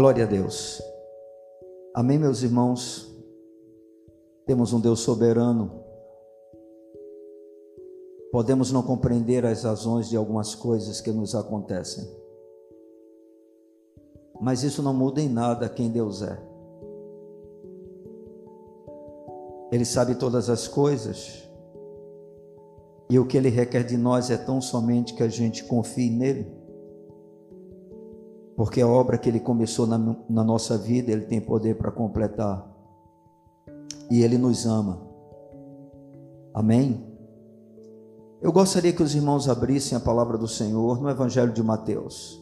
Glória a Deus. Amém, meus irmãos. Temos um Deus soberano. Podemos não compreender as razões de algumas coisas que nos acontecem. Mas isso não muda em nada quem Deus é. Ele sabe todas as coisas. E o que ele requer de nós é tão somente que a gente confie nele porque a obra que Ele começou na, na nossa vida, Ele tem poder para completar. E Ele nos ama. Amém? Eu gostaria que os irmãos abrissem a palavra do Senhor no Evangelho de Mateus.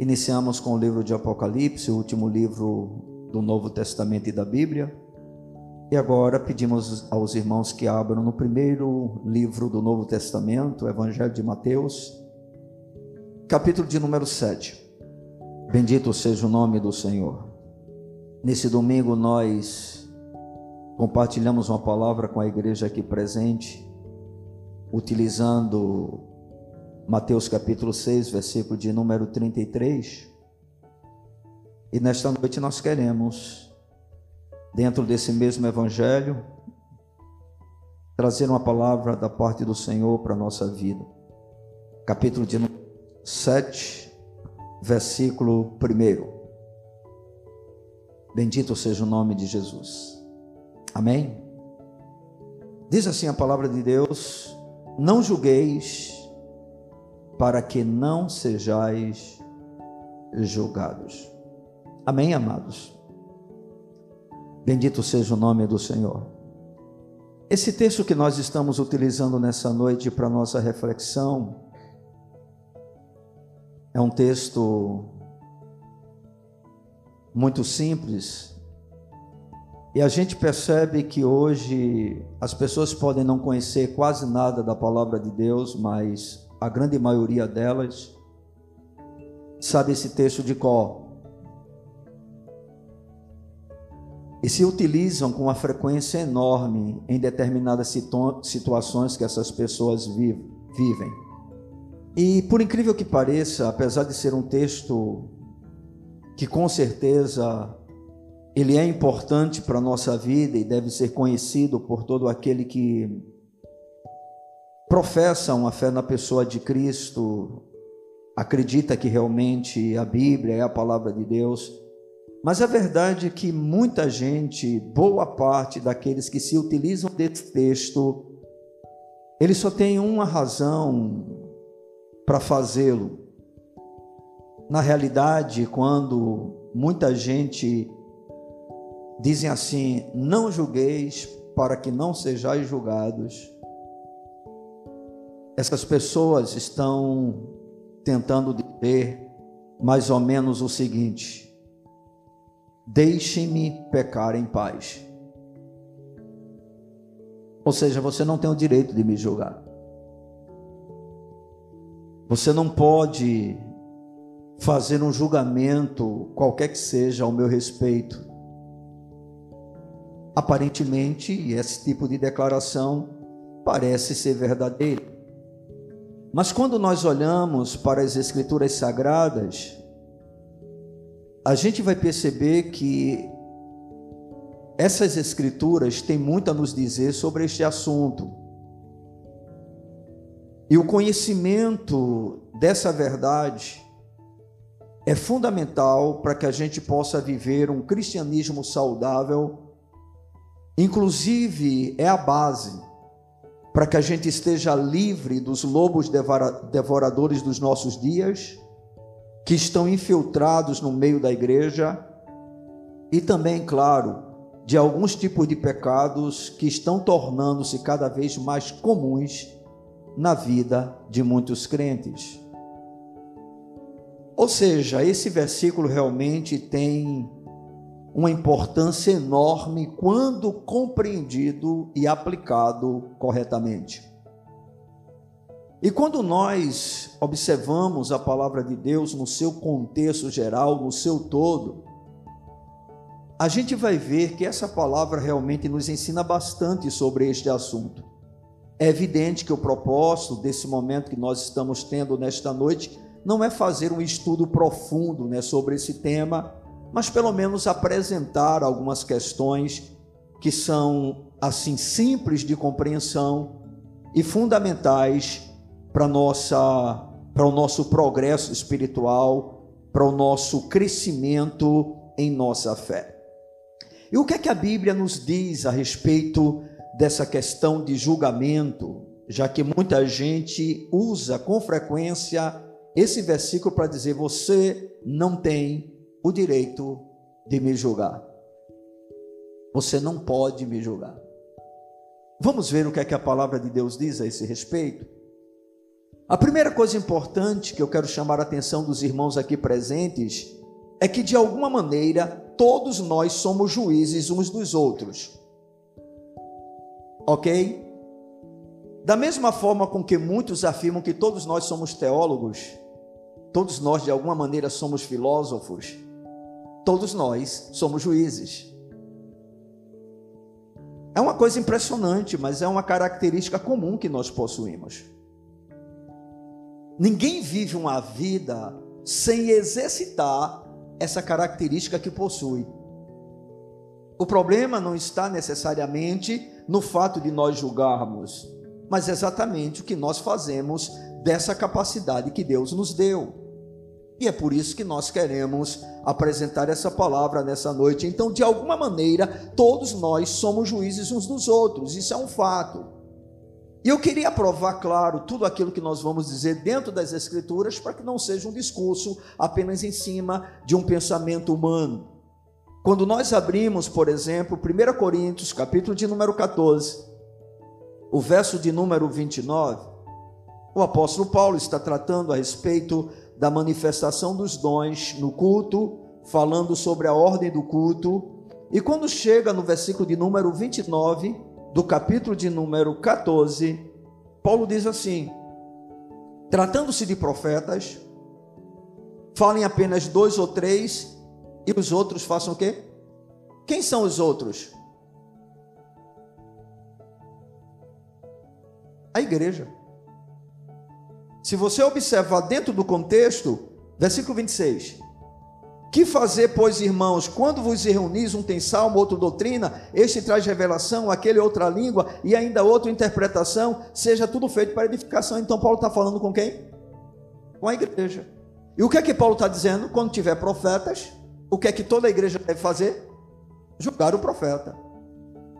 Iniciamos com o livro de Apocalipse, o último livro do Novo Testamento e da Bíblia. E agora pedimos aos irmãos que abram no primeiro livro do Novo Testamento, o Evangelho de Mateus, capítulo de número 7. Bendito seja o nome do Senhor. Nesse domingo nós compartilhamos uma palavra com a igreja aqui presente, utilizando Mateus capítulo 6, versículo de número 33. E nesta noite nós queremos, dentro desse mesmo evangelho, trazer uma palavra da parte do Senhor para a nossa vida. Capítulo de 7, versículo 1. Bendito seja o nome de Jesus. Amém? Diz assim a palavra de Deus: Não julgueis, para que não sejais julgados. Amém, amados? Bendito seja o nome do Senhor. Esse texto que nós estamos utilizando nessa noite para nossa reflexão é um texto muito simples. E a gente percebe que hoje as pessoas podem não conhecer quase nada da palavra de Deus, mas a grande maioria delas sabe esse texto de cor. E se utilizam com uma frequência enorme em determinadas situações que essas pessoas vivem. E por incrível que pareça, apesar de ser um texto que com certeza ele é importante para a nossa vida e deve ser conhecido por todo aquele que professa uma fé na pessoa de Cristo, acredita que realmente a Bíblia é a palavra de Deus. Mas a verdade é que muita gente, boa parte daqueles que se utilizam desse texto, eles só têm uma razão para fazê-lo. Na realidade, quando muita gente dizem assim: não julgueis para que não sejais julgados. Essas pessoas estão tentando dizer mais ou menos o seguinte: deixem-me pecar em paz. Ou seja, você não tem o direito de me julgar. Você não pode fazer um julgamento, qualquer que seja, ao meu respeito. Aparentemente, esse tipo de declaração parece ser verdadeiro. Mas quando nós olhamos para as Escrituras Sagradas, a gente vai perceber que essas Escrituras têm muito a nos dizer sobre este assunto. E o conhecimento dessa verdade é fundamental para que a gente possa viver um cristianismo saudável, inclusive é a base para que a gente esteja livre dos lobos devoradores dos nossos dias, que estão infiltrados no meio da igreja, e também, claro, de alguns tipos de pecados que estão tornando-se cada vez mais comuns na vida de muitos crentes. Ou seja, esse versículo realmente tem uma importância enorme quando compreendido e aplicado corretamente. E quando nós observamos a palavra de Deus no seu contexto geral, no seu todo, a gente vai ver que essa palavra realmente nos ensina bastante sobre este assunto. É evidente que o propósito desse momento que nós estamos tendo nesta noite não é fazer um estudo profundo né, sobre esse tema, mas pelo menos apresentar algumas questões que são assim simples de compreensão e fundamentais para nossa para o nosso progresso espiritual, para o nosso crescimento em nossa fé. E o que é que a Bíblia nos diz a respeito dessa questão de julgamento, já que muita gente usa com frequência esse versículo para dizer: você não tem o direito de me julgar. Você não pode me julgar. Vamos ver o que é que a palavra de Deus diz a esse respeito? A primeira coisa importante que eu quero chamar a atenção dos irmãos aqui presentes é que, de alguma maneira, todos nós somos juízes uns dos outros. Ok? Da mesma forma com que muitos afirmam que todos nós somos teólogos, todos nós de alguma maneira somos filósofos, todos nós somos juízes. É uma coisa impressionante, mas é uma característica comum que nós possuímos. Ninguém vive uma vida sem exercitar essa característica que possui. O problema não está necessariamente no fato de nós julgarmos, mas exatamente o que nós fazemos dessa capacidade que Deus nos deu. E é por isso que nós queremos apresentar essa palavra nessa noite. Então, de alguma maneira, todos nós somos juízes uns dos outros, isso é um fato. E eu queria provar, claro, tudo aquilo que nós vamos dizer dentro das Escrituras, para que não seja um discurso apenas em cima de um pensamento humano. Quando nós abrimos, por exemplo, 1 Coríntios, capítulo de número 14, o verso de número 29, o apóstolo Paulo está tratando a respeito da manifestação dos dons no culto, falando sobre a ordem do culto. E quando chega no versículo de número 29 do capítulo de número 14, Paulo diz assim: Tratando-se de profetas, falem apenas dois ou três e os outros façam o quê? Quem são os outros? A igreja. Se você observar dentro do contexto, versículo 26. Que fazer, pois, irmãos, quando vos reunis, um tem salmo, outro doutrina, este traz revelação, aquele outra língua e ainda outra interpretação, seja tudo feito para edificação. Então, Paulo está falando com quem? Com a igreja. E o que é que Paulo está dizendo? Quando tiver profetas, o que é que toda a igreja deve fazer? Julgar o profeta,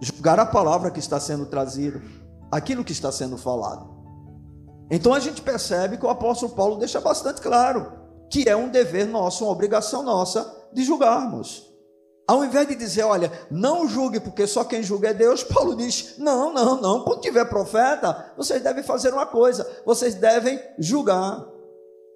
julgar a palavra que está sendo trazida, aquilo que está sendo falado. Então a gente percebe que o apóstolo Paulo deixa bastante claro que é um dever nosso, uma obrigação nossa de julgarmos. Ao invés de dizer, olha, não julgue porque só quem julga é Deus, Paulo diz: não, não, não. Quando tiver profeta, vocês devem fazer uma coisa: vocês devem julgar.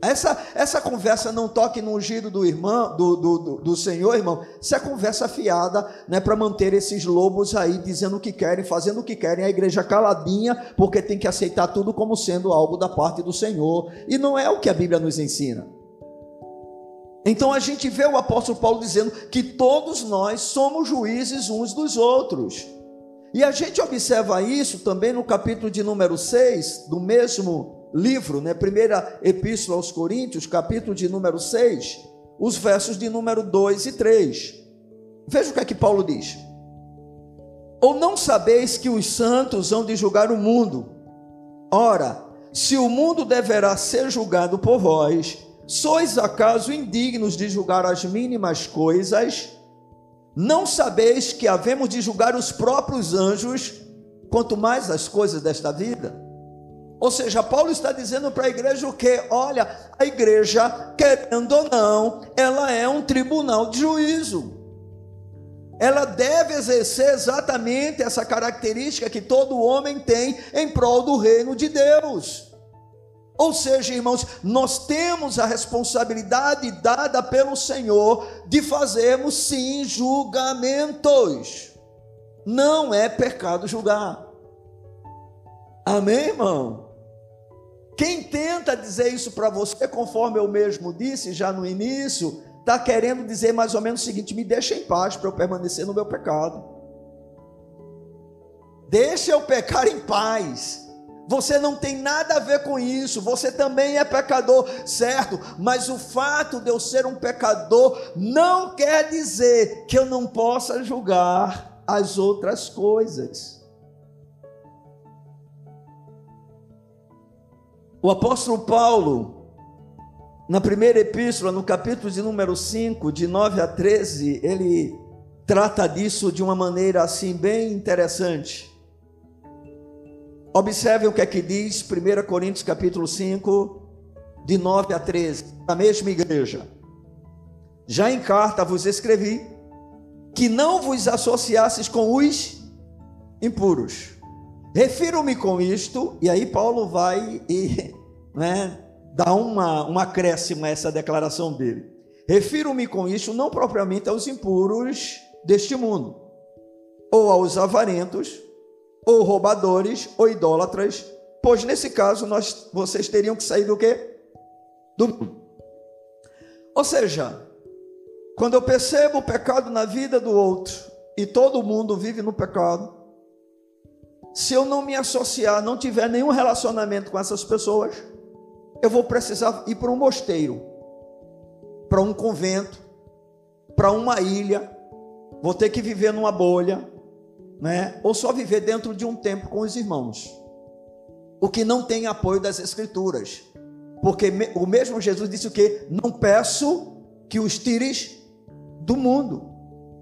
Essa, essa conversa não toque no ungido do irmão, do, do, do, do Senhor, irmão. Isso é conversa fiada, né, para manter esses lobos aí dizendo o que querem, fazendo o que querem, a igreja caladinha, porque tem que aceitar tudo como sendo algo da parte do Senhor. E não é o que a Bíblia nos ensina. Então a gente vê o apóstolo Paulo dizendo que todos nós somos juízes uns dos outros. E a gente observa isso também no capítulo de número 6 do mesmo livro, né? Primeira Epístola aos Coríntios, capítulo de número 6, os versos de número 2 e 3. Veja o que é que Paulo diz. Ou não sabeis que os santos hão de julgar o mundo? Ora, se o mundo deverá ser julgado por vós, sois acaso indignos de julgar as mínimas coisas? Não sabeis que havemos de julgar os próprios anjos, quanto mais as coisas desta vida? Ou seja, Paulo está dizendo para a igreja o que? Olha, a igreja, querendo ou não, ela é um tribunal de juízo. Ela deve exercer exatamente essa característica que todo homem tem em prol do reino de Deus. Ou seja, irmãos, nós temos a responsabilidade dada pelo Senhor de fazermos sim julgamentos. Não é pecado julgar. Amém, irmão? Quem tenta dizer isso para você, conforme eu mesmo disse já no início, está querendo dizer mais ou menos o seguinte: me deixa em paz para eu permanecer no meu pecado. Deixa eu pecar em paz. Você não tem nada a ver com isso, você também é pecador, certo? Mas o fato de eu ser um pecador não quer dizer que eu não possa julgar as outras coisas. O apóstolo Paulo, na primeira epístola, no capítulo de número 5, de 9 a 13, ele trata disso de uma maneira assim bem interessante. Observe o que é que diz 1 Coríntios capítulo 5, de 9 a 13, a mesma igreja. Já em carta vos escrevi que não vos associasses com os impuros. Refiro-me com isto, e aí Paulo vai e né, dá uma, um acréscimo a essa declaração dele. Refiro-me com isto não propriamente aos impuros deste mundo, ou aos avarentos, ou roubadores, ou idólatras, pois nesse caso nós, vocês teriam que sair do quê? Do mundo. Ou seja, quando eu percebo o pecado na vida do outro, e todo mundo vive no pecado, se eu não me associar, não tiver nenhum relacionamento com essas pessoas, eu vou precisar ir para um mosteiro, para um convento, para uma ilha, vou ter que viver numa bolha, né? Ou só viver dentro de um templo com os irmãos. O que não tem apoio das escrituras. Porque o mesmo Jesus disse o que? Não peço que os tires do mundo,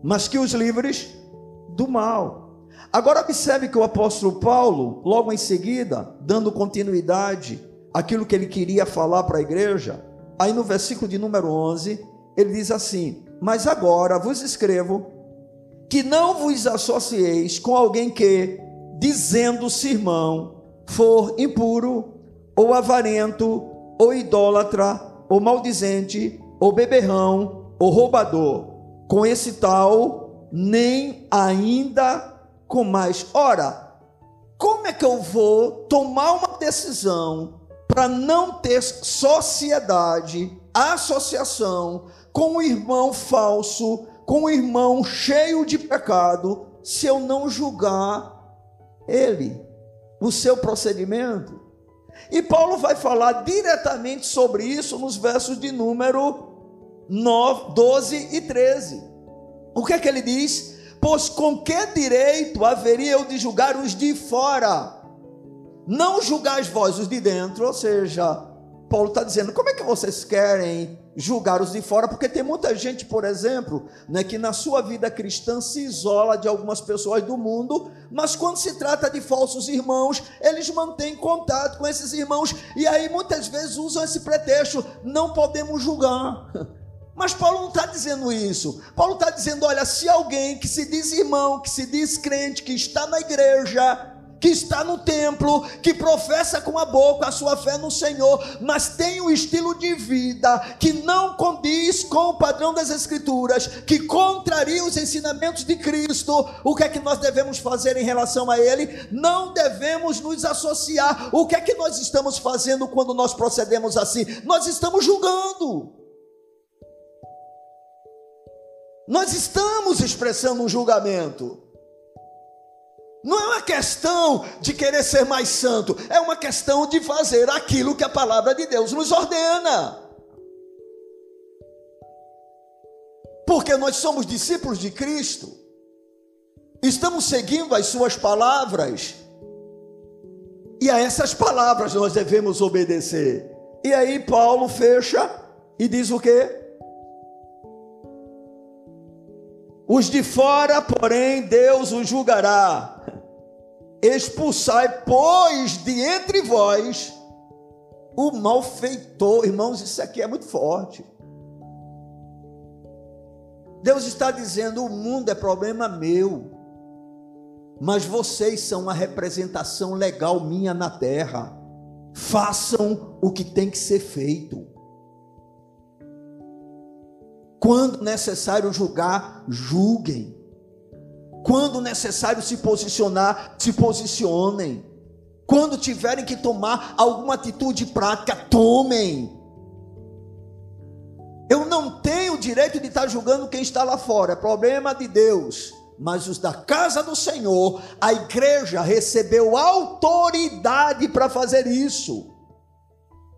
mas que os livres do mal. Agora observe que o apóstolo Paulo, logo em seguida, dando continuidade àquilo que ele queria falar para a igreja, aí no versículo de número 11, ele diz assim: Mas agora vos escrevo que não vos associeis com alguém que, dizendo-se irmão, for impuro, ou avarento, ou idólatra, ou maldizente, ou beberrão, ou roubador. Com esse tal, nem ainda com mais. Ora, como é que eu vou tomar uma decisão para não ter sociedade, associação com um irmão falso, com um irmão cheio de pecado, se eu não julgar ele, o seu procedimento? E Paulo vai falar diretamente sobre isso nos versos de número 9, 12 e 13. O que é que ele diz? Pois com que direito haveria eu de julgar os de fora? Não julgais vós os de dentro, ou seja, Paulo está dizendo: como é que vocês querem julgar os de fora, porque tem muita gente, por exemplo, né, que na sua vida cristã se isola de algumas pessoas do mundo, mas quando se trata de falsos irmãos, eles mantêm contato com esses irmãos e aí muitas vezes usam esse pretexto: não podemos julgar. Mas Paulo não está dizendo isso. Paulo está dizendo: olha, se alguém que se diz irmão, que se diz crente, que está na igreja, que está no templo, que professa com a boca a sua fé no Senhor, mas tem um estilo de vida que não condiz com o padrão das Escrituras, que contraria os ensinamentos de Cristo, o que é que nós devemos fazer em relação a ele? Não devemos nos associar. O que é que nós estamos fazendo quando nós procedemos assim? Nós estamos julgando. Nós estamos expressando um julgamento. Não é uma questão de querer ser mais santo, é uma questão de fazer aquilo que a palavra de Deus nos ordena. Porque nós somos discípulos de Cristo, estamos seguindo as Suas palavras, e a essas palavras nós devemos obedecer. E aí Paulo fecha e diz o que? Os de fora, porém, Deus os julgará expulsai, pois, de entre vós o malfeitor. Irmãos, isso aqui é muito forte. Deus está dizendo: o mundo é problema meu, mas vocês são a representação legal minha na terra. Façam o que tem que ser feito. Quando necessário julgar, julguem. Quando necessário se posicionar, se posicionem. Quando tiverem que tomar alguma atitude prática, tomem. Eu não tenho o direito de estar julgando quem está lá fora, é problema de Deus. mas os da casa do Senhor, a igreja recebeu autoridade para fazer isso.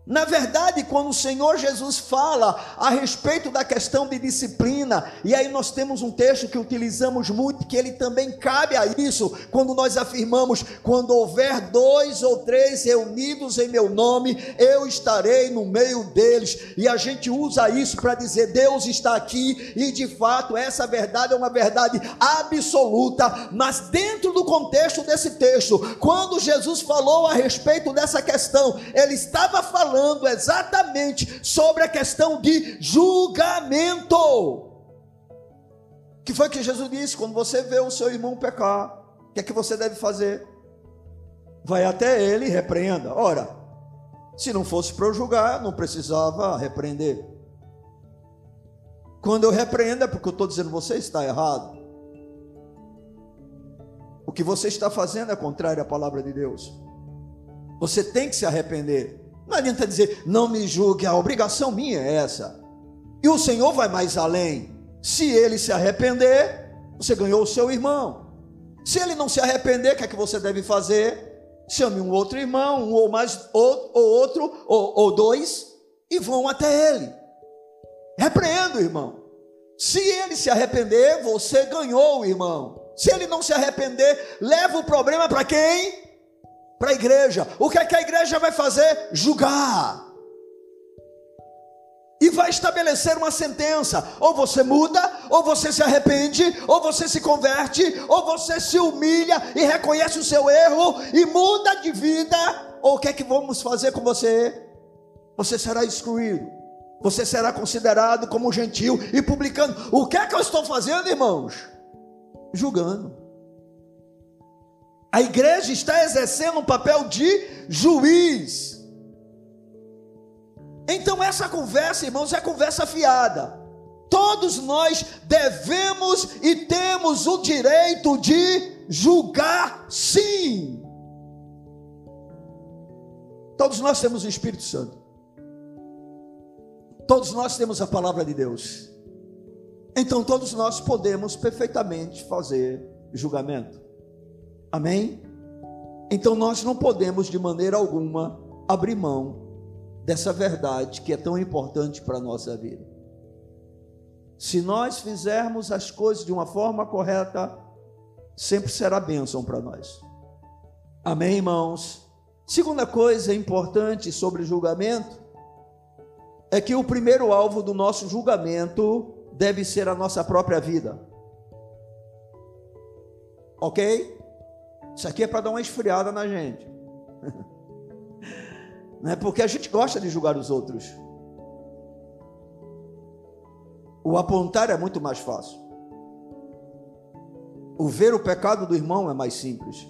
Na verdade, quando o Senhor Jesus fala a respeito da questão de disciplina, e aí nós temos um texto que utilizamos muito, que ele também cabe a isso, quando nós afirmamos: quando houver dois ou três reunidos em meu nome, eu estarei no meio deles, e a gente usa isso para dizer: Deus está aqui, e de fato essa verdade é uma verdade absoluta, mas dentro do contexto desse texto, quando Jesus falou a respeito dessa questão, ele estava falando falando exatamente sobre a questão de julgamento. Que foi que Jesus disse: quando você vê o seu irmão pecar, o que é que você deve fazer? Vai até ele e repreenda. Ora, se não fosse para eu julgar, não precisava repreender. Quando eu repreendo é porque eu estou dizendo você está errado. O que você está fazendo é contrário à palavra de Deus. Você tem que se arrepender. Não adianta dizer, não me julgue, a obrigação minha é essa. E o Senhor vai mais além. Se ele se arrepender, você ganhou o seu irmão. Se ele não se arrepender, o que é que você deve fazer? Chame um outro irmão, um ou mais, ou, ou outro, ou, ou dois, e vão até ele. Repreenda o irmão. Se ele se arrepender, você ganhou o irmão. Se ele não se arrepender, leva o problema para quem? Para a igreja. O que é que a igreja vai fazer? Julgar. E vai estabelecer uma sentença: ou você muda, ou você se arrepende, ou você se converte, ou você se humilha e reconhece o seu erro e muda de vida, ou o que é que vamos fazer com você? Você será excluído, você será considerado como gentil e publicando. O que é que eu estou fazendo, irmãos? Julgando. A igreja está exercendo um papel de juiz. Então, essa conversa, irmãos, é conversa fiada. Todos nós devemos e temos o direito de julgar, sim. Todos nós temos o Espírito Santo. Todos nós temos a palavra de Deus. Então, todos nós podemos perfeitamente fazer julgamento. Amém? Então nós não podemos de maneira alguma abrir mão dessa verdade que é tão importante para a nossa vida. Se nós fizermos as coisas de uma forma correta, sempre será bênção para nós. Amém, irmãos? Segunda coisa importante sobre julgamento é que o primeiro alvo do nosso julgamento deve ser a nossa própria vida. Ok? Isso aqui é para dar uma esfriada na gente. Não é porque a gente gosta de julgar os outros. O apontar é muito mais fácil. O ver o pecado do irmão é mais simples.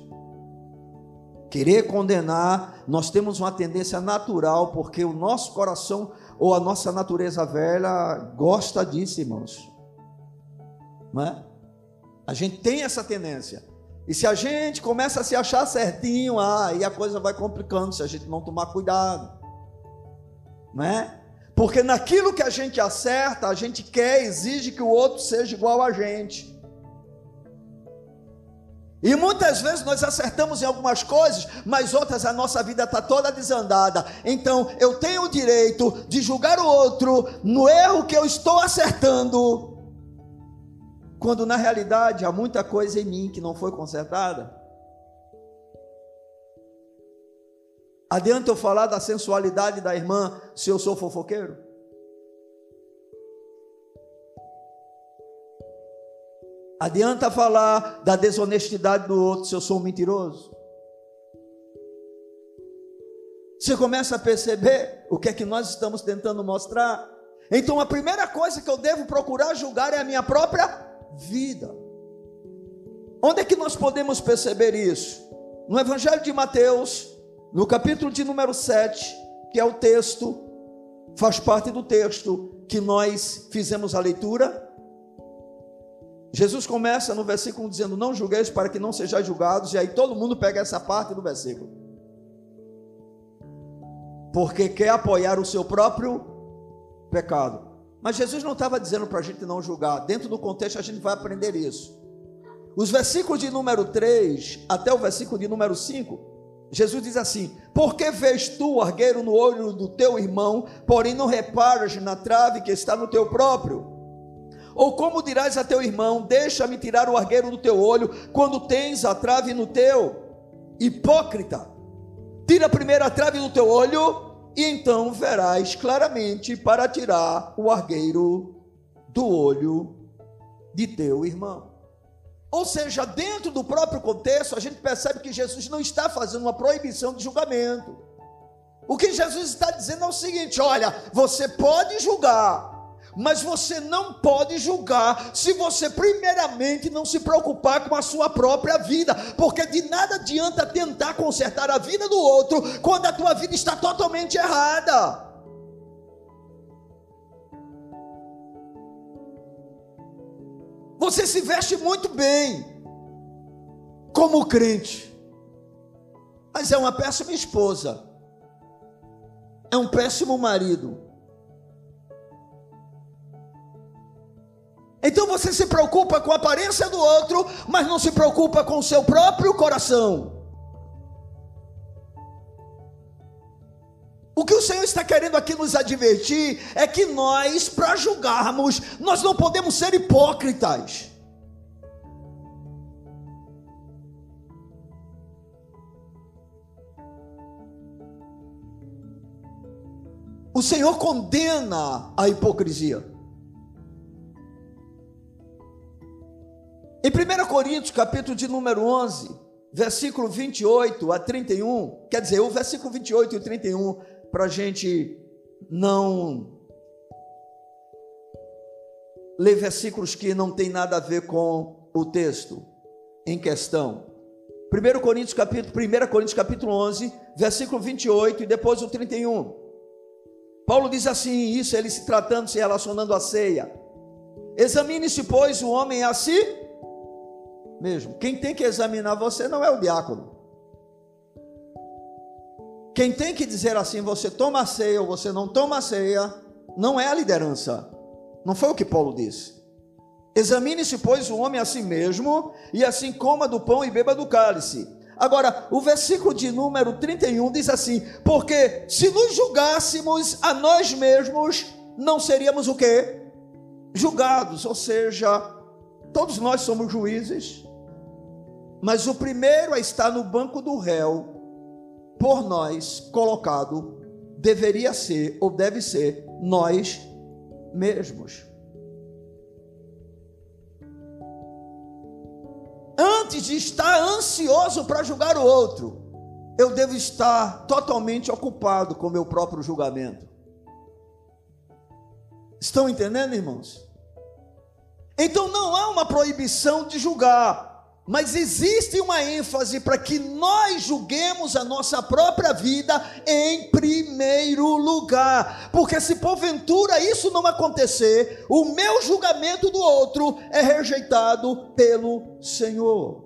Querer condenar, nós temos uma tendência natural, porque o nosso coração ou a nossa natureza velha gosta disso, irmãos. Não é? A gente tem essa tendência. E se a gente começa a se achar certinho, aí a coisa vai complicando se a gente não tomar cuidado. Né? Porque naquilo que a gente acerta, a gente quer, exige que o outro seja igual a gente. E muitas vezes nós acertamos em algumas coisas, mas outras a nossa vida está toda desandada. Então eu tenho o direito de julgar o outro no erro que eu estou acertando quando na realidade há muita coisa em mim que não foi consertada? Adianta eu falar da sensualidade da irmã se eu sou fofoqueiro? Adianta falar da desonestidade do outro se eu sou um mentiroso? Você começa a perceber o que é que nós estamos tentando mostrar? Então a primeira coisa que eu devo procurar julgar é a minha própria vida. Onde é que nós podemos perceber isso? No Evangelho de Mateus, no capítulo de número 7, que é o texto, faz parte do texto que nós fizemos a leitura. Jesus começa no versículo dizendo: Não julgueis para que não sejais julgados, e aí todo mundo pega essa parte do versículo. Porque quer apoiar o seu próprio pecado. Mas Jesus não estava dizendo para a gente não julgar. Dentro do contexto a gente vai aprender isso. os versículos de número 3 até o versículo de número 5, Jesus diz assim: Por que vês tu o argueiro no olho do teu irmão, porém não reparas na trave que está no teu próprio? Ou como dirás a teu irmão: Deixa-me tirar o argueiro do teu olho, quando tens a trave no teu? Hipócrita, tira primeiro a trave do teu olho, e então verás claramente para tirar o argueiro do olho de teu irmão. Ou seja, dentro do próprio contexto, a gente percebe que Jesus não está fazendo uma proibição de julgamento. O que Jesus está dizendo é o seguinte: olha, você pode julgar, mas você não pode julgar se você, primeiramente, não se preocupar com a sua própria vida, porque de nada adianta tentar consertar a vida do outro quando a tua vida está totalmente errada. Você se veste muito bem, como crente, mas é uma péssima esposa, é um péssimo marido Então você se preocupa com a aparência do outro, mas não se preocupa com o seu próprio coração. O que o Senhor está querendo aqui nos advertir é que nós, para julgarmos, nós não podemos ser hipócritas. O Senhor condena a hipocrisia. Em 1 Coríntios, capítulo de número 11, versículo 28 a 31, quer dizer, o versículo 28 e 31, para a gente não ler versículos que não tem nada a ver com o texto em questão. 1 Coríntios capítulo, 1 Coríntios capítulo 11, versículo 28 e depois o 31. Paulo diz assim, isso ele se tratando, se relacionando à ceia. Examine-se, pois, o homem a si mesmo. Quem tem que examinar você não é o diácono. Quem tem que dizer assim, você toma ceia ou você não toma ceia, não é a liderança. Não foi o que Paulo disse. Examine-se, pois, o homem a si mesmo, e assim coma do pão e beba do cálice. Agora, o versículo de número 31 diz assim: Porque se nos julgássemos a nós mesmos, não seríamos o quê? Julgados, ou seja, todos nós somos juízes, mas o primeiro a estar no banco do réu, por nós colocado, deveria ser ou deve ser nós mesmos. Antes de estar ansioso para julgar o outro, eu devo estar totalmente ocupado com o meu próprio julgamento. Estão entendendo, irmãos? Então não há uma proibição de julgar, mas existe uma ênfase para que nós julguemos a nossa própria vida em primeiro lugar, porque se porventura isso não acontecer, o meu julgamento do outro é rejeitado pelo Senhor.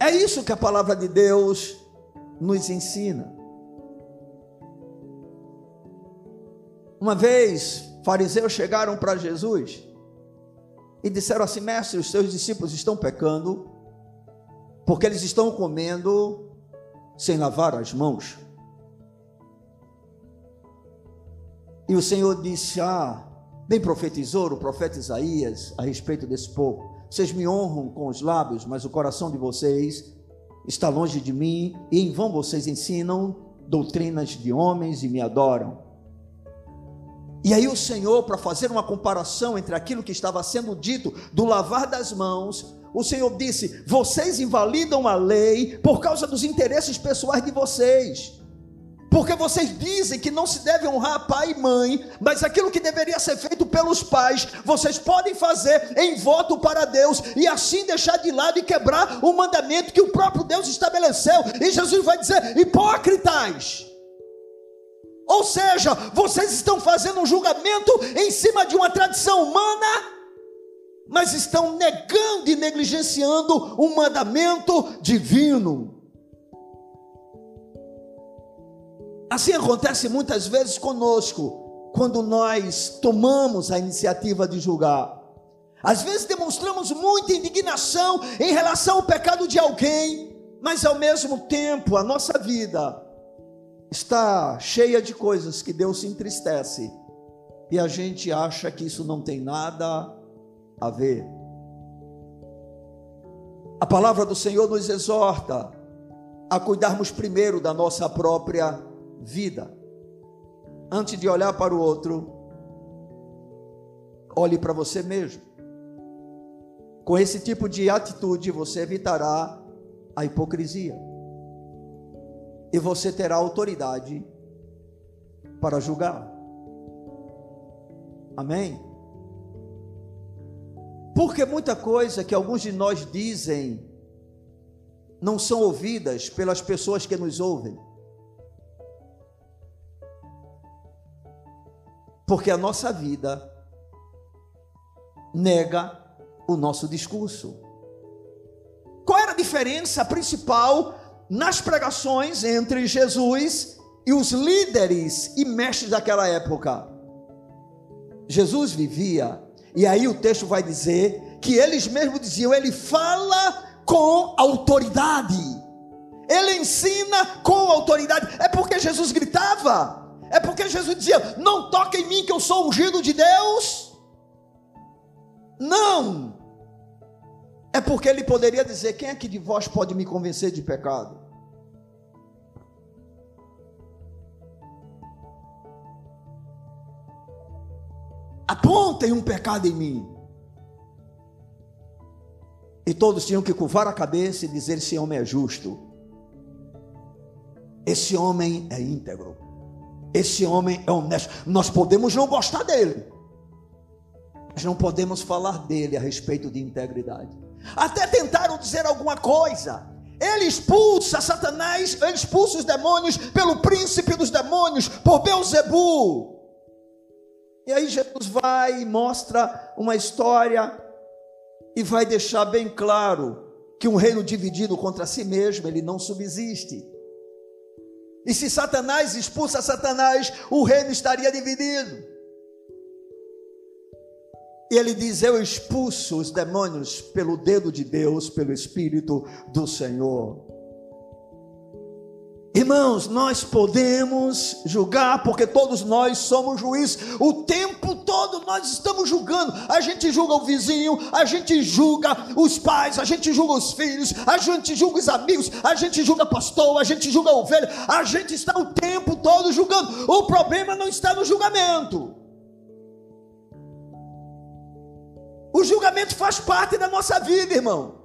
É isso que a palavra de Deus nos ensina. Uma vez, fariseus chegaram para Jesus e disseram assim: Mestre, os seus discípulos estão pecando, porque eles estão comendo sem lavar as mãos. E o Senhor disse: Ah, bem profetizou o profeta Isaías a respeito desse povo. Vocês me honram com os lábios, mas o coração de vocês está longe de mim, e em vão vocês ensinam doutrinas de homens e me adoram. E aí o Senhor, para fazer uma comparação entre aquilo que estava sendo dito do lavar das mãos, o Senhor disse: vocês invalidam a lei por causa dos interesses pessoais de vocês. Porque vocês dizem que não se deve honrar pai e mãe, mas aquilo que deveria ser feito pelos pais, vocês podem fazer em voto para Deus e assim deixar de lado e quebrar o mandamento que o próprio Deus estabeleceu. E Jesus vai dizer: hipócritas. Ou seja, vocês estão fazendo um julgamento em cima de uma tradição humana, mas estão negando e negligenciando um mandamento divino. Assim acontece muitas vezes conosco. quando nós tomamos a iniciativa de julgar. Às vezes demonstramos muita indignação em relação ao pecado de alguém, mas ao mesmo tempo a nossa vida está cheia de coisas que Deus se entristece e a gente acha que isso não tem nada a ver. A palavra do Senhor nos exorta a cuidarmos primeiro da nossa própria vida. Antes de olhar para o outro, olhe para você mesmo. Com esse tipo de atitude, você evitará a hipocrisia. E você terá autoridade para julgar. Amém? Porque muita coisa que alguns de nós dizem não são ouvidas pelas pessoas que nos ouvem. Porque a nossa vida nega o nosso discurso. Qual era a diferença principal nas pregações entre Jesus e os líderes e mestres daquela época? Jesus vivia, e aí o texto vai dizer que eles mesmos diziam: ele fala com autoridade, ele ensina com autoridade. É porque Jesus gritava, é porque Jesus dizia: Não toque em mim que eu sou ungido de Deus. Não, é porque ele poderia dizer: Quem aqui de vós pode me convencer de pecado? Apontem um pecado em mim. E todos tinham que curvar a cabeça e dizer: Esse homem é justo. Esse homem é íntegro. Esse homem é honesto. Nós podemos não gostar dele, mas não podemos falar dele a respeito de integridade. Até tentaram dizer alguma coisa. Ele expulsa Satanás, ele expulsa os demônios pelo príncipe dos demônios, por Beuzebu. E aí Jesus vai e mostra uma história e vai deixar bem claro que um reino dividido contra si mesmo, ele não subsiste. E se Satanás expulsa Satanás, o reino estaria dividido. E ele diz: Eu expulso os demônios pelo dedo de Deus, pelo Espírito do Senhor. Irmãos, nós podemos julgar, porque todos nós somos juízes, o tempo todo nós estamos julgando. A gente julga o vizinho, a gente julga os pais, a gente julga os filhos, a gente julga os amigos, a gente julga pastor, a gente julga ovelha, a gente está o tempo todo julgando. O problema não está no julgamento. O julgamento faz parte da nossa vida, irmão.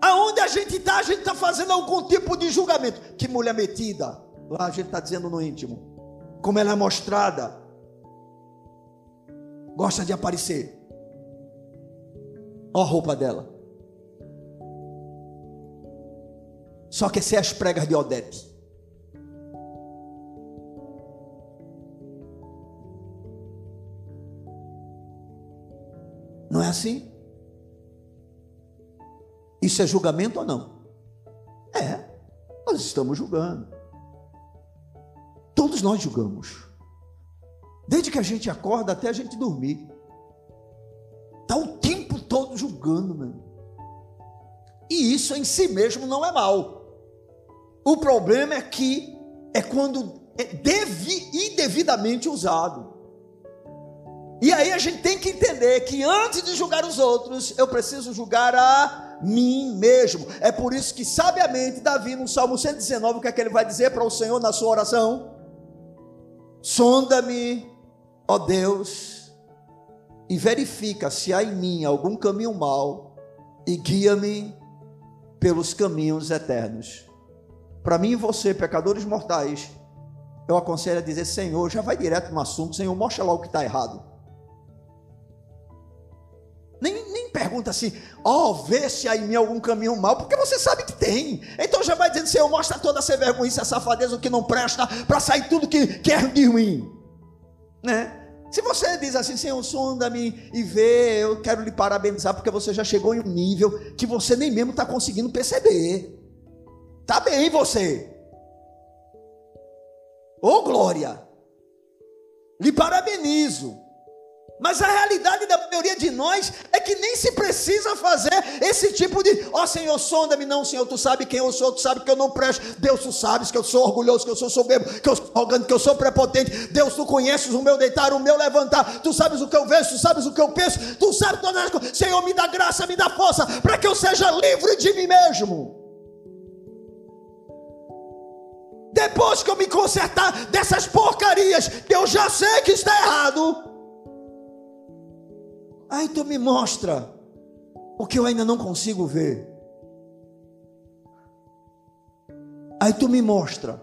Aonde a gente está, a gente está fazendo algum tipo de julgamento. Que mulher metida. Lá a gente está dizendo no íntimo. Como ela é mostrada. Gosta de aparecer. Olha a roupa dela. Só que ser as pregas de Odete. Não é assim? Isso é julgamento ou não? É, nós estamos julgando. Todos nós julgamos. Desde que a gente acorda até a gente dormir. Está o tempo todo julgando, meu. E isso em si mesmo não é mal. O problema é que é quando é devi, indevidamente usado. E aí a gente tem que entender que antes de julgar os outros, eu preciso julgar a mim mesmo. É por isso que, sabiamente, Davi, no Salmo 119, o que é que ele vai dizer para o Senhor na sua oração? Sonda-me, ó Deus, e verifica se há em mim algum caminho mau, e guia-me pelos caminhos eternos. Para mim e você, pecadores mortais, eu aconselho a dizer: Senhor, já vai direto no assunto, Senhor, mostra lá o que está errado. Nem, nem pergunta assim, ó, oh, vê se há em mim algum caminho mal, porque você sabe que tem. Então já vai dizendo, Senhor, mostra toda essa vergonha, essa safadeza, o que não presta, para sair tudo que, que é de ruim. Né? Se você diz assim, Senhor, sonda-me e vê, eu quero lhe parabenizar, porque você já chegou em um nível que você nem mesmo está conseguindo perceber. Está bem você. Ô oh, glória! lhe parabenizo. Mas a realidade da maioria de nós é que nem se precisa fazer esse tipo de, ó oh, Senhor, sonda-me, não, Senhor, tu sabe quem eu sou, tu sabe que eu não presto. Deus, tu sabes que eu sou orgulhoso, que eu sou soberbo, que eu sou arrogante, que eu sou prepotente. Deus, tu conheces o meu deitar, o meu levantar. Tu sabes o que eu vejo, tu sabes o que eu penso, tu sabes todas as coisas. Senhor, me dá graça, me dá força, para que eu seja livre de mim mesmo. Depois que eu me consertar dessas porcarias, que eu já sei que está errado Aí tu me mostra o que eu ainda não consigo ver. Aí tu me mostra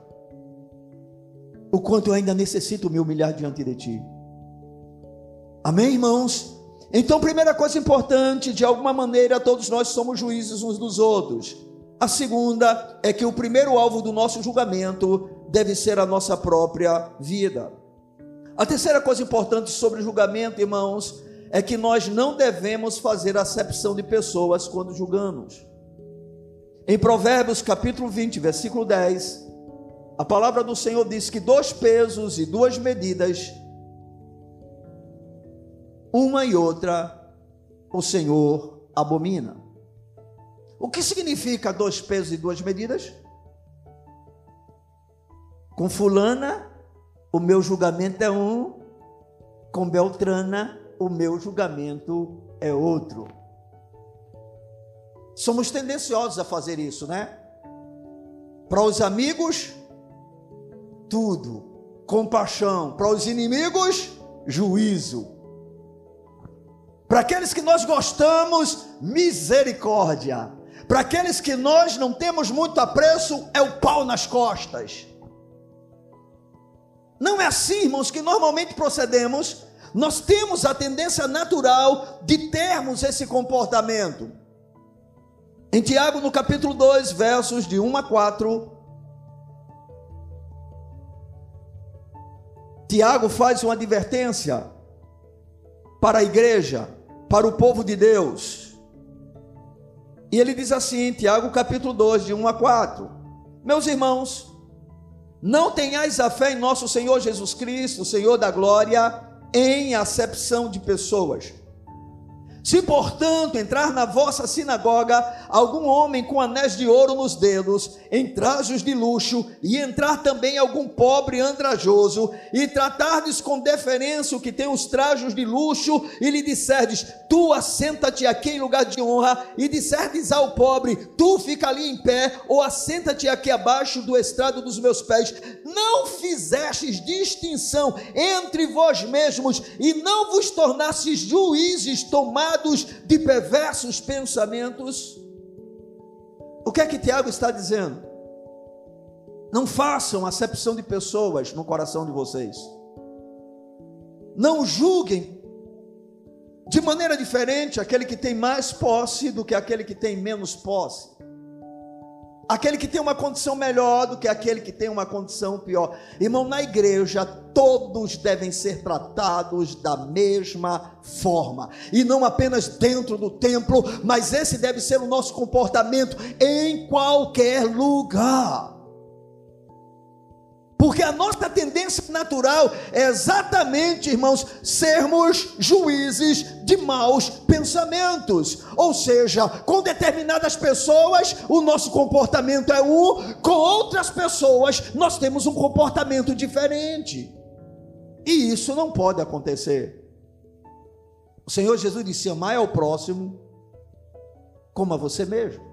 o quanto eu ainda necessito me humilhar diante de ti. Amém, irmãos? Então, primeira coisa importante, de alguma maneira todos nós somos juízes uns dos outros. A segunda é que o primeiro alvo do nosso julgamento deve ser a nossa própria vida. A terceira coisa importante sobre julgamento, irmãos, é que nós não devemos fazer acepção de pessoas quando julgamos. Em Provérbios capítulo 20, versículo 10, a palavra do Senhor diz que dois pesos e duas medidas, uma e outra, o Senhor abomina. O que significa dois pesos e duas medidas? Com fulana, o meu julgamento é um, com Beltrana, o meu julgamento é outro. Somos tendenciosos a fazer isso, né? Para os amigos, tudo. Compaixão. Para os inimigos, juízo. Para aqueles que nós gostamos, misericórdia. Para aqueles que nós não temos muito apreço, é o pau nas costas. Não é assim, irmãos, que normalmente procedemos nós temos a tendência natural de termos esse comportamento. Em Tiago, no capítulo 2, versos de 1 a 4, Tiago faz uma advertência para a igreja, para o povo de Deus. E ele diz assim, Tiago capítulo 2, de 1 a 4: Meus irmãos, não tenhais a fé em nosso Senhor Jesus Cristo, Senhor da glória, em acepção de pessoas. Se, portanto, entrar na vossa sinagoga algum homem com anéis de ouro nos dedos, em trajos de luxo, e entrar também algum pobre andrajoso, e tratardes com deferência o que tem os trajos de luxo, e lhe disserdes, tu assenta-te aqui em lugar de honra, e disserdes ao pobre, tu fica ali em pé, ou assenta-te aqui abaixo do estrado dos meus pés, não fizestes distinção entre vós mesmos, e não vos tornastes juízes tomados de perversos pensamentos. O que é que Tiago está dizendo? Não façam acepção de pessoas no coração de vocês. Não julguem de maneira diferente aquele que tem mais posse do que aquele que tem menos posse aquele que tem uma condição melhor do que aquele que tem uma condição pior. Irmão, na igreja todos devem ser tratados da mesma forma, e não apenas dentro do templo, mas esse deve ser o nosso comportamento em qualquer lugar. Porque a nossa tendência natural é exatamente, irmãos, sermos juízes de maus pensamentos. Ou seja, com determinadas pessoas o nosso comportamento é um, com outras pessoas nós temos um comportamento diferente. E isso não pode acontecer. O Senhor Jesus disse: amar ao próximo como a você mesmo.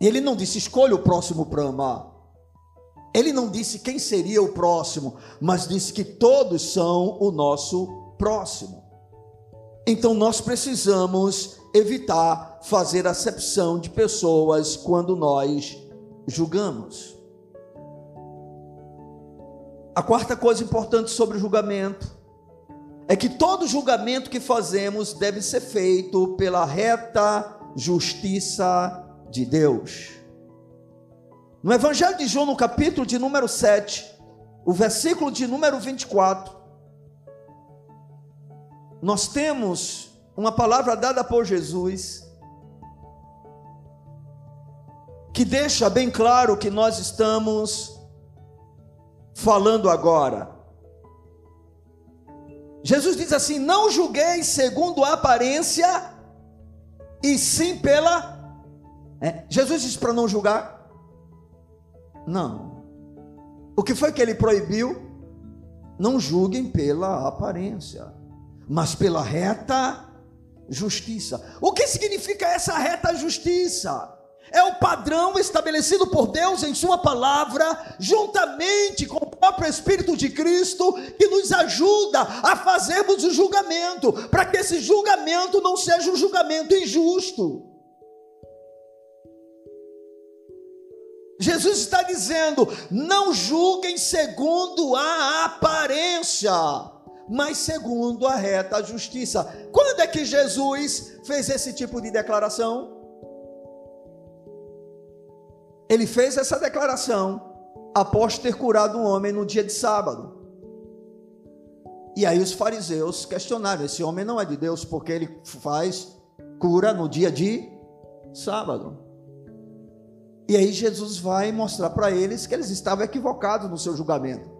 Ele não disse escolha o próximo para amar. Ele não disse quem seria o próximo, mas disse que todos são o nosso próximo. Então nós precisamos evitar fazer acepção de pessoas quando nós julgamos. A quarta coisa importante sobre o julgamento é que todo julgamento que fazemos deve ser feito pela reta justiça de Deus. No Evangelho de João, no capítulo de número 7, o versículo de número 24, nós temos uma palavra dada por Jesus que deixa bem claro que nós estamos falando agora. Jesus diz assim: Não julgueis segundo a aparência, e sim pela. É, Jesus disse para não julgar? Não. O que foi que ele proibiu? Não julguem pela aparência, mas pela reta justiça. O que significa essa reta justiça? É o padrão estabelecido por Deus em Sua palavra, juntamente com o próprio Espírito de Cristo, que nos ajuda a fazermos o julgamento, para que esse julgamento não seja um julgamento injusto. Jesus está dizendo: não julguem segundo a aparência, mas segundo a reta justiça. Quando é que Jesus fez esse tipo de declaração? Ele fez essa declaração após ter curado um homem no dia de sábado. E aí os fariseus questionaram: esse homem não é de Deus porque ele faz cura no dia de sábado. E aí Jesus vai mostrar para eles que eles estavam equivocados no seu julgamento.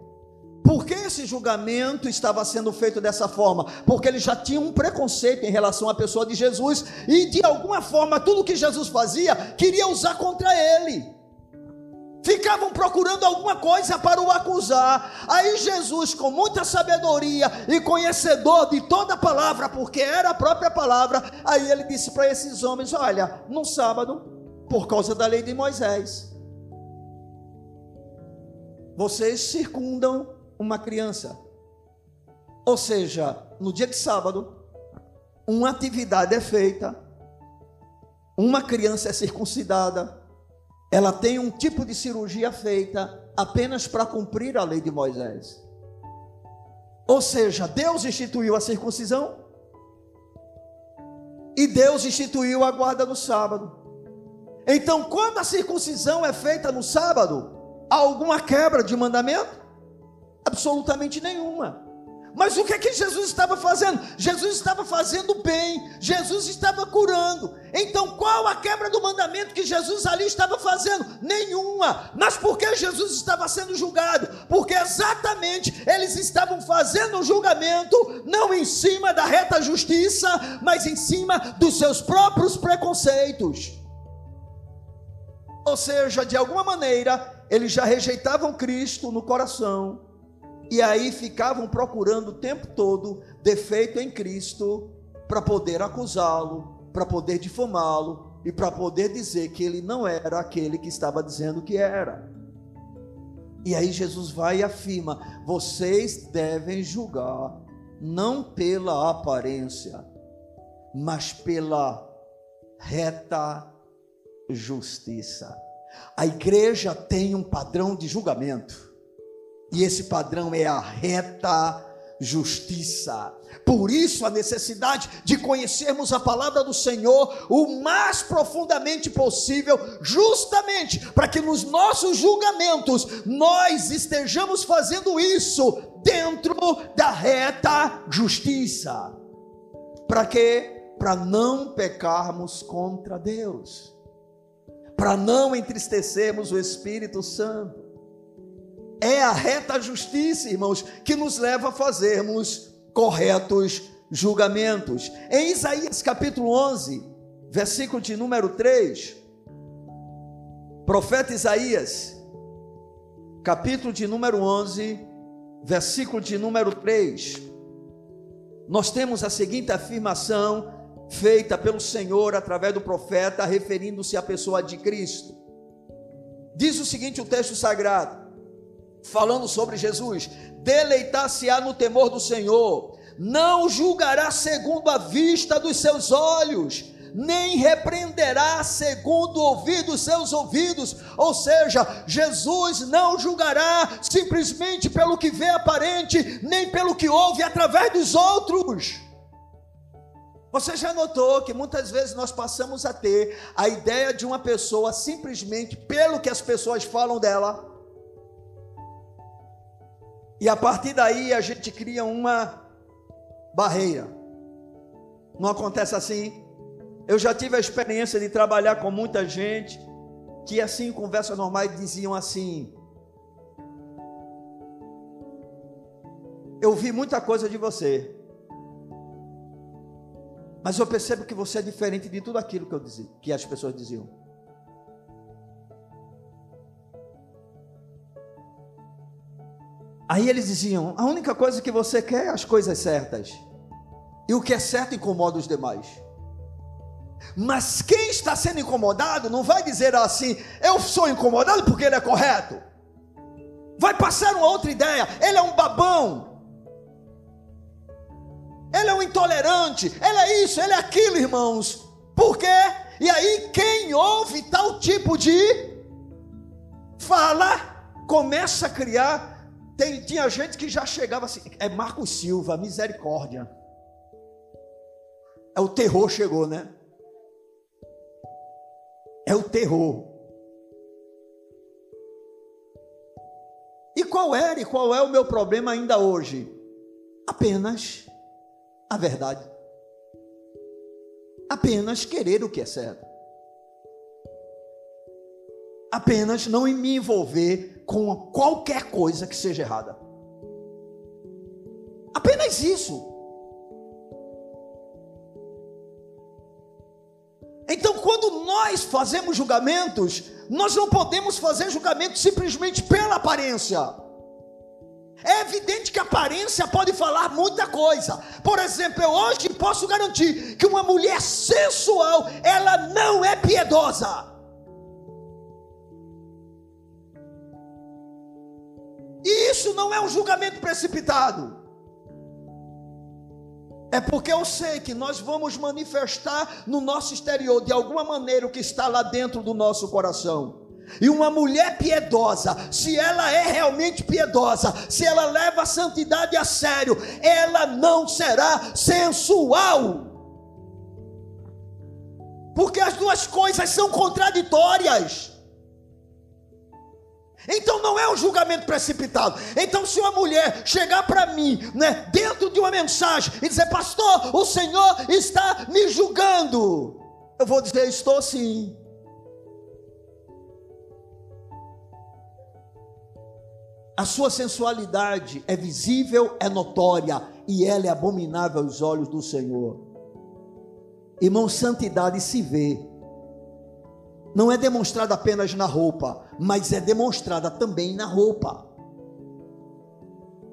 Por que esse julgamento estava sendo feito dessa forma? Porque eles já tinham um preconceito em relação à pessoa de Jesus e de alguma forma tudo que Jesus fazia queria usar contra ele ficavam procurando alguma coisa para o acusar. Aí Jesus, com muita sabedoria e conhecedor de toda a palavra, porque era a própria palavra, aí ele disse para esses homens: Olha, no sábado, por causa da lei de Moisés, vocês circundam uma criança. Ou seja, no dia de sábado, uma atividade é feita, uma criança é circuncidada ela tem um tipo de cirurgia feita apenas para cumprir a lei de Moisés. Ou seja, Deus instituiu a circuncisão e Deus instituiu a guarda no sábado. Então, quando a circuncisão é feita no sábado, há alguma quebra de mandamento? Absolutamente nenhuma. Mas o que é que Jesus estava fazendo? Jesus estava fazendo bem, Jesus estava curando. Então, qual a quebra do mandamento que Jesus ali estava fazendo? Nenhuma. Mas por que Jesus estava sendo julgado? Porque exatamente eles estavam fazendo o julgamento não em cima da reta justiça, mas em cima dos seus próprios preconceitos. Ou seja, de alguma maneira, eles já rejeitavam Cristo no coração e aí ficavam procurando o tempo todo defeito em Cristo para poder acusá-lo, para poder difamá-lo e para poder dizer que ele não era aquele que estava dizendo que era. E aí Jesus vai e afirma: vocês devem julgar não pela aparência, mas pela reta justiça. A igreja tem um padrão de julgamento. E esse padrão é a reta justiça. Por isso a necessidade de conhecermos a palavra do Senhor o mais profundamente possível, justamente para que nos nossos julgamentos nós estejamos fazendo isso dentro da reta justiça. Para quê? Para não pecarmos contra Deus. Para não entristecermos o Espírito Santo é a reta justiça, irmãos, que nos leva a fazermos corretos julgamentos. Em Isaías capítulo 11, versículo de número 3, profeta Isaías, capítulo de número 11, versículo de número 3, nós temos a seguinte afirmação feita pelo Senhor através do profeta, referindo-se à pessoa de Cristo. Diz o seguinte o texto sagrado: falando sobre Jesus: deleitar-se-á no temor do Senhor, não julgará segundo a vista dos seus olhos, nem repreenderá segundo o ouvir dos seus ouvidos, ou seja, Jesus não julgará simplesmente pelo que vê aparente, nem pelo que ouve através dos outros. Você já notou que muitas vezes nós passamos a ter a ideia de uma pessoa simplesmente pelo que as pessoas falam dela? E a partir daí a gente cria uma barreira. Não acontece assim? Eu já tive a experiência de trabalhar com muita gente que assim em conversas normais diziam assim: Eu vi muita coisa de você. Mas eu percebo que você é diferente de tudo aquilo que eu dizia, que as pessoas diziam. Aí eles diziam: a única coisa que você quer é as coisas certas. E o que é certo incomoda os demais. Mas quem está sendo incomodado não vai dizer assim: eu sou incomodado porque ele é correto. Vai passar uma outra ideia: ele é um babão. Ele é um intolerante. Ele é isso, ele é aquilo, irmãos. Por quê? E aí, quem ouve tal tipo de fala, começa a criar. Tem, tinha gente que já chegava assim: é Marcos Silva, misericórdia. É o terror chegou, né? É o terror. E qual era e qual é o meu problema ainda hoje? Apenas a verdade. Apenas querer o que é certo. Apenas não me envolver com qualquer coisa que seja errada. Apenas isso. Então, quando nós fazemos julgamentos, nós não podemos fazer julgamentos simplesmente pela aparência. É evidente que a aparência pode falar muita coisa. Por exemplo, eu hoje posso garantir que uma mulher sensual, ela não é piedosa. E isso não é um julgamento precipitado. É porque eu sei que nós vamos manifestar no nosso exterior, de alguma maneira, o que está lá dentro do nosso coração. E uma mulher piedosa, se ela é realmente piedosa, se ela leva a santidade a sério, ela não será sensual. Porque as duas coisas são contraditórias. Então não é um julgamento precipitado. Então, se uma mulher chegar para mim, né, dentro de uma mensagem, e dizer, pastor, o Senhor está me julgando, eu vou dizer, estou sim. A sua sensualidade é visível, é notória, e ela é abominável aos olhos do Senhor. Irmão, santidade se vê não é demonstrada apenas na roupa, mas é demonstrada também na roupa.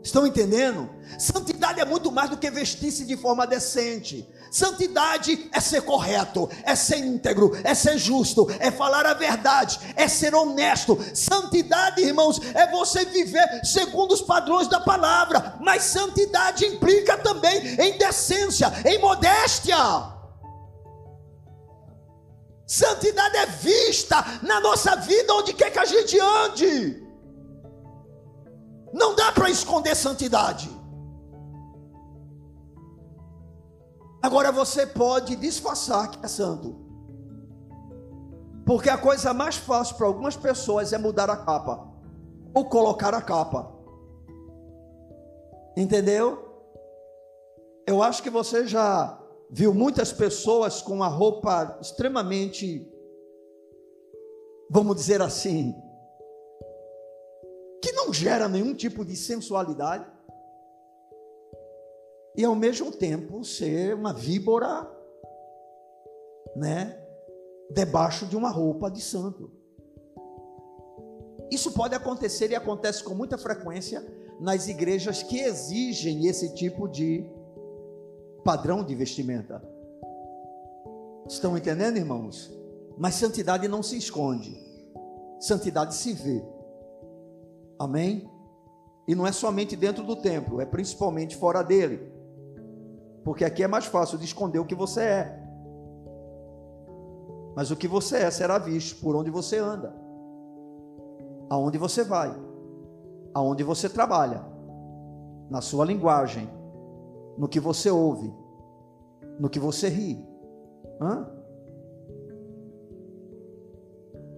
Estão entendendo? Santidade é muito mais do que vestir-se de forma decente. Santidade é ser correto, é ser íntegro, é ser justo, é falar a verdade, é ser honesto. Santidade, irmãos, é você viver segundo os padrões da palavra. Mas santidade implica também em decência, em modéstia. Santidade é vista na nossa vida, onde quer que a gente ande. Não dá para esconder santidade. Agora você pode disfarçar que é santo. Porque a coisa mais fácil para algumas pessoas é mudar a capa ou colocar a capa. Entendeu? Eu acho que você já viu muitas pessoas com a roupa extremamente, vamos dizer assim, que não gera nenhum tipo de sensualidade, e ao mesmo tempo ser uma víbora, né, debaixo de uma roupa de santo. Isso pode acontecer e acontece com muita frequência nas igrejas que exigem esse tipo de padrão de vestimenta. Estão entendendo, irmãos? Mas santidade não se esconde, santidade se vê. Amém? E não é somente dentro do templo, é principalmente fora dele. Porque aqui é mais fácil de esconder o que você é. Mas o que você é será visto por onde você anda, aonde você vai, aonde você trabalha, na sua linguagem, no que você ouve, no que você ri. Hã?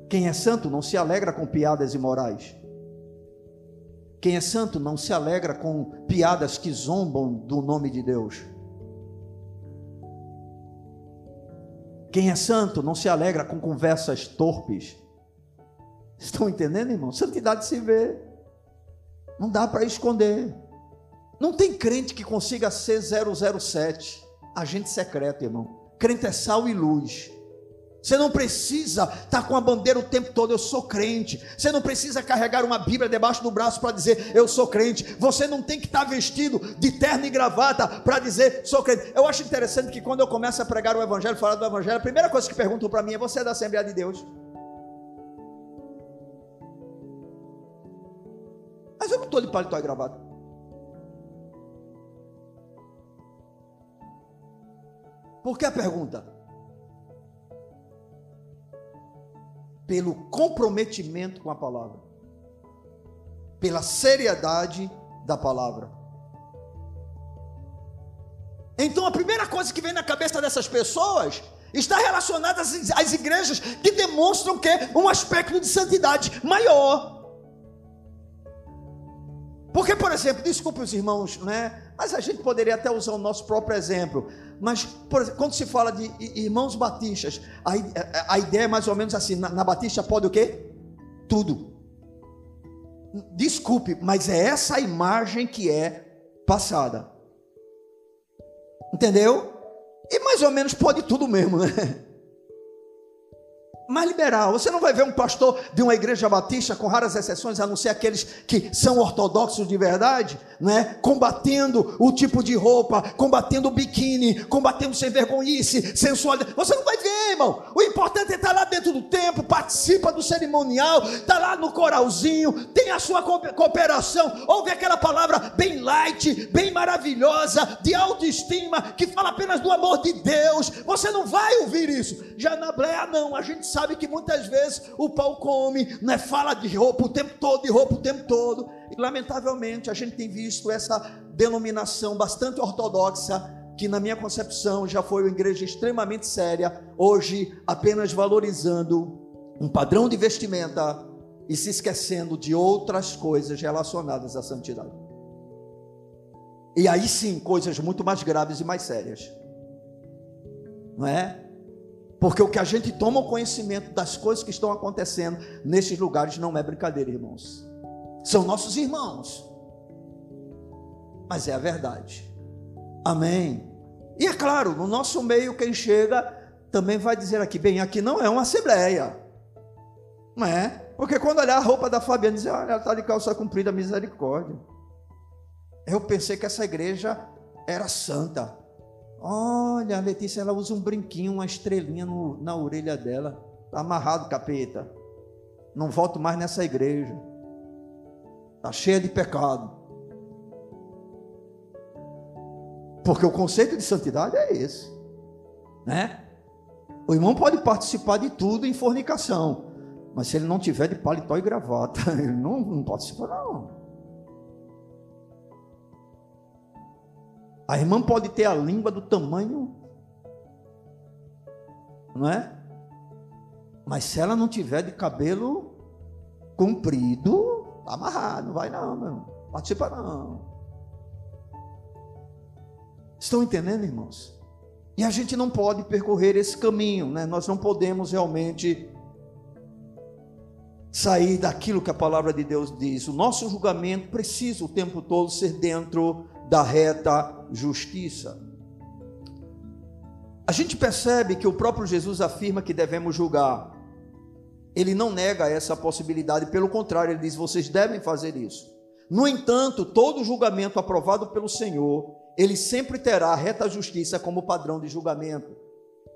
Quem é santo não se alegra com piadas imorais. Quem é santo não se alegra com piadas que zombam do nome de Deus. Quem é santo não se alegra com conversas torpes. Estão entendendo, irmão? Santidade se vê. Não dá para esconder. Não tem crente que consiga ser 007, agente secreto, irmão. Crente é sal e luz. Você não precisa estar com a bandeira o tempo todo, eu sou crente. Você não precisa carregar uma Bíblia debaixo do braço para dizer, eu sou crente. Você não tem que estar vestido de terno e gravata para dizer, sou crente. Eu acho interessante que quando eu começo a pregar o Evangelho, falar do Evangelho, a primeira coisa que perguntam para mim é: você é da Assembleia de Deus? Mas eu não estou de paletó e gravata. Por que a pergunta? Pelo comprometimento com a palavra, pela seriedade da palavra. Então a primeira coisa que vem na cabeça dessas pessoas está relacionada às, igrejas que demonstram que um aspecto de santidade maior. Porque, por exemplo, desculpe os irmãos, né? Mas a gente poderia até usar o nosso próprio exemplo. Mas, por quando se fala de irmãos batistas, a, a, a ideia é mais ou menos assim: na, na batista pode o quê? Tudo. Desculpe, mas é essa imagem que é passada. Entendeu? E mais ou menos pode tudo mesmo, né? Mais liberal. Você não vai ver um pastor de uma igreja batista, com raras exceções, a não ser aqueles que são ortodoxos de verdade, né? combatendo o tipo de roupa, combatendo o biquíni, combatendo sem vergonhice, sensualidade. Você não vai ver, irmão. O importante é estar lá dentro do templo, participa do cerimonial, está lá no coralzinho, tem a sua cooperação, ouve aquela palavra bem light, bem maravilhosa, de autoestima, que fala apenas do amor de Deus. Você não vai ouvir isso. Já na Bleia, não, a gente sabe sabe que muitas vezes o pau come, né, fala de roupa o tempo todo, de roupa o tempo todo. E lamentavelmente a gente tem visto essa denominação bastante ortodoxa, que na minha concepção já foi uma igreja extremamente séria, hoje apenas valorizando um padrão de vestimenta e se esquecendo de outras coisas relacionadas à santidade. E aí sim, coisas muito mais graves e mais sérias. Não é? Porque o que a gente toma o conhecimento das coisas que estão acontecendo nesses lugares não é brincadeira, irmãos. São nossos irmãos. Mas é a verdade. Amém. E é claro, no nosso meio, quem chega também vai dizer aqui: bem, aqui não é uma assembleia. Não é? Porque quando olhar a roupa da Fabiana, dizer, olha, ela está de calça comprida, misericórdia. Eu pensei que essa igreja era santa. Olha, a Letícia ela usa um brinquinho, uma estrelinha no, na orelha dela. Está amarrado, capeta. Não volto mais nessa igreja. Está cheia de pecado. Porque o conceito de santidade é esse. Né? O irmão pode participar de tudo em fornicação. Mas se ele não tiver de paletó e gravata, ele não, não participa, não. A irmã pode ter a língua do tamanho, não é? Mas se ela não tiver de cabelo comprido, tá amarrado, não vai não, meu. Participa não. Estão entendendo, irmãos? E a gente não pode percorrer esse caminho, né? Nós não podemos realmente sair daquilo que a palavra de Deus diz. O nosso julgamento precisa o tempo todo ser dentro da reta justiça. A gente percebe que o próprio Jesus afirma que devemos julgar. Ele não nega essa possibilidade, pelo contrário, ele diz: vocês devem fazer isso. No entanto, todo julgamento aprovado pelo Senhor, ele sempre terá a reta justiça como padrão de julgamento.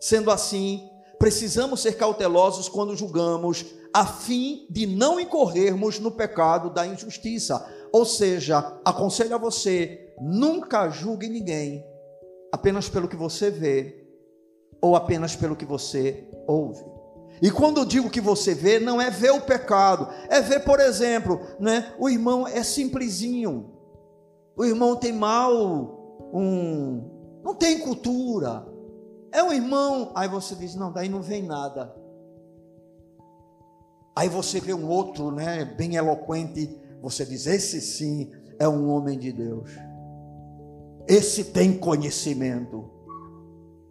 Sendo assim, precisamos ser cautelosos quando julgamos, a fim de não incorrermos no pecado da injustiça. Ou seja, aconselho a você Nunca julgue ninguém apenas pelo que você vê ou apenas pelo que você ouve. E quando eu digo que você vê, não é ver o pecado, é ver, por exemplo, né, o irmão é simplesinho, o irmão tem mal, um, não tem cultura, é um irmão, aí você diz, não, daí não vem nada. Aí você vê um outro, né, bem eloquente, você diz, esse sim é um homem de Deus. Esse tem conhecimento.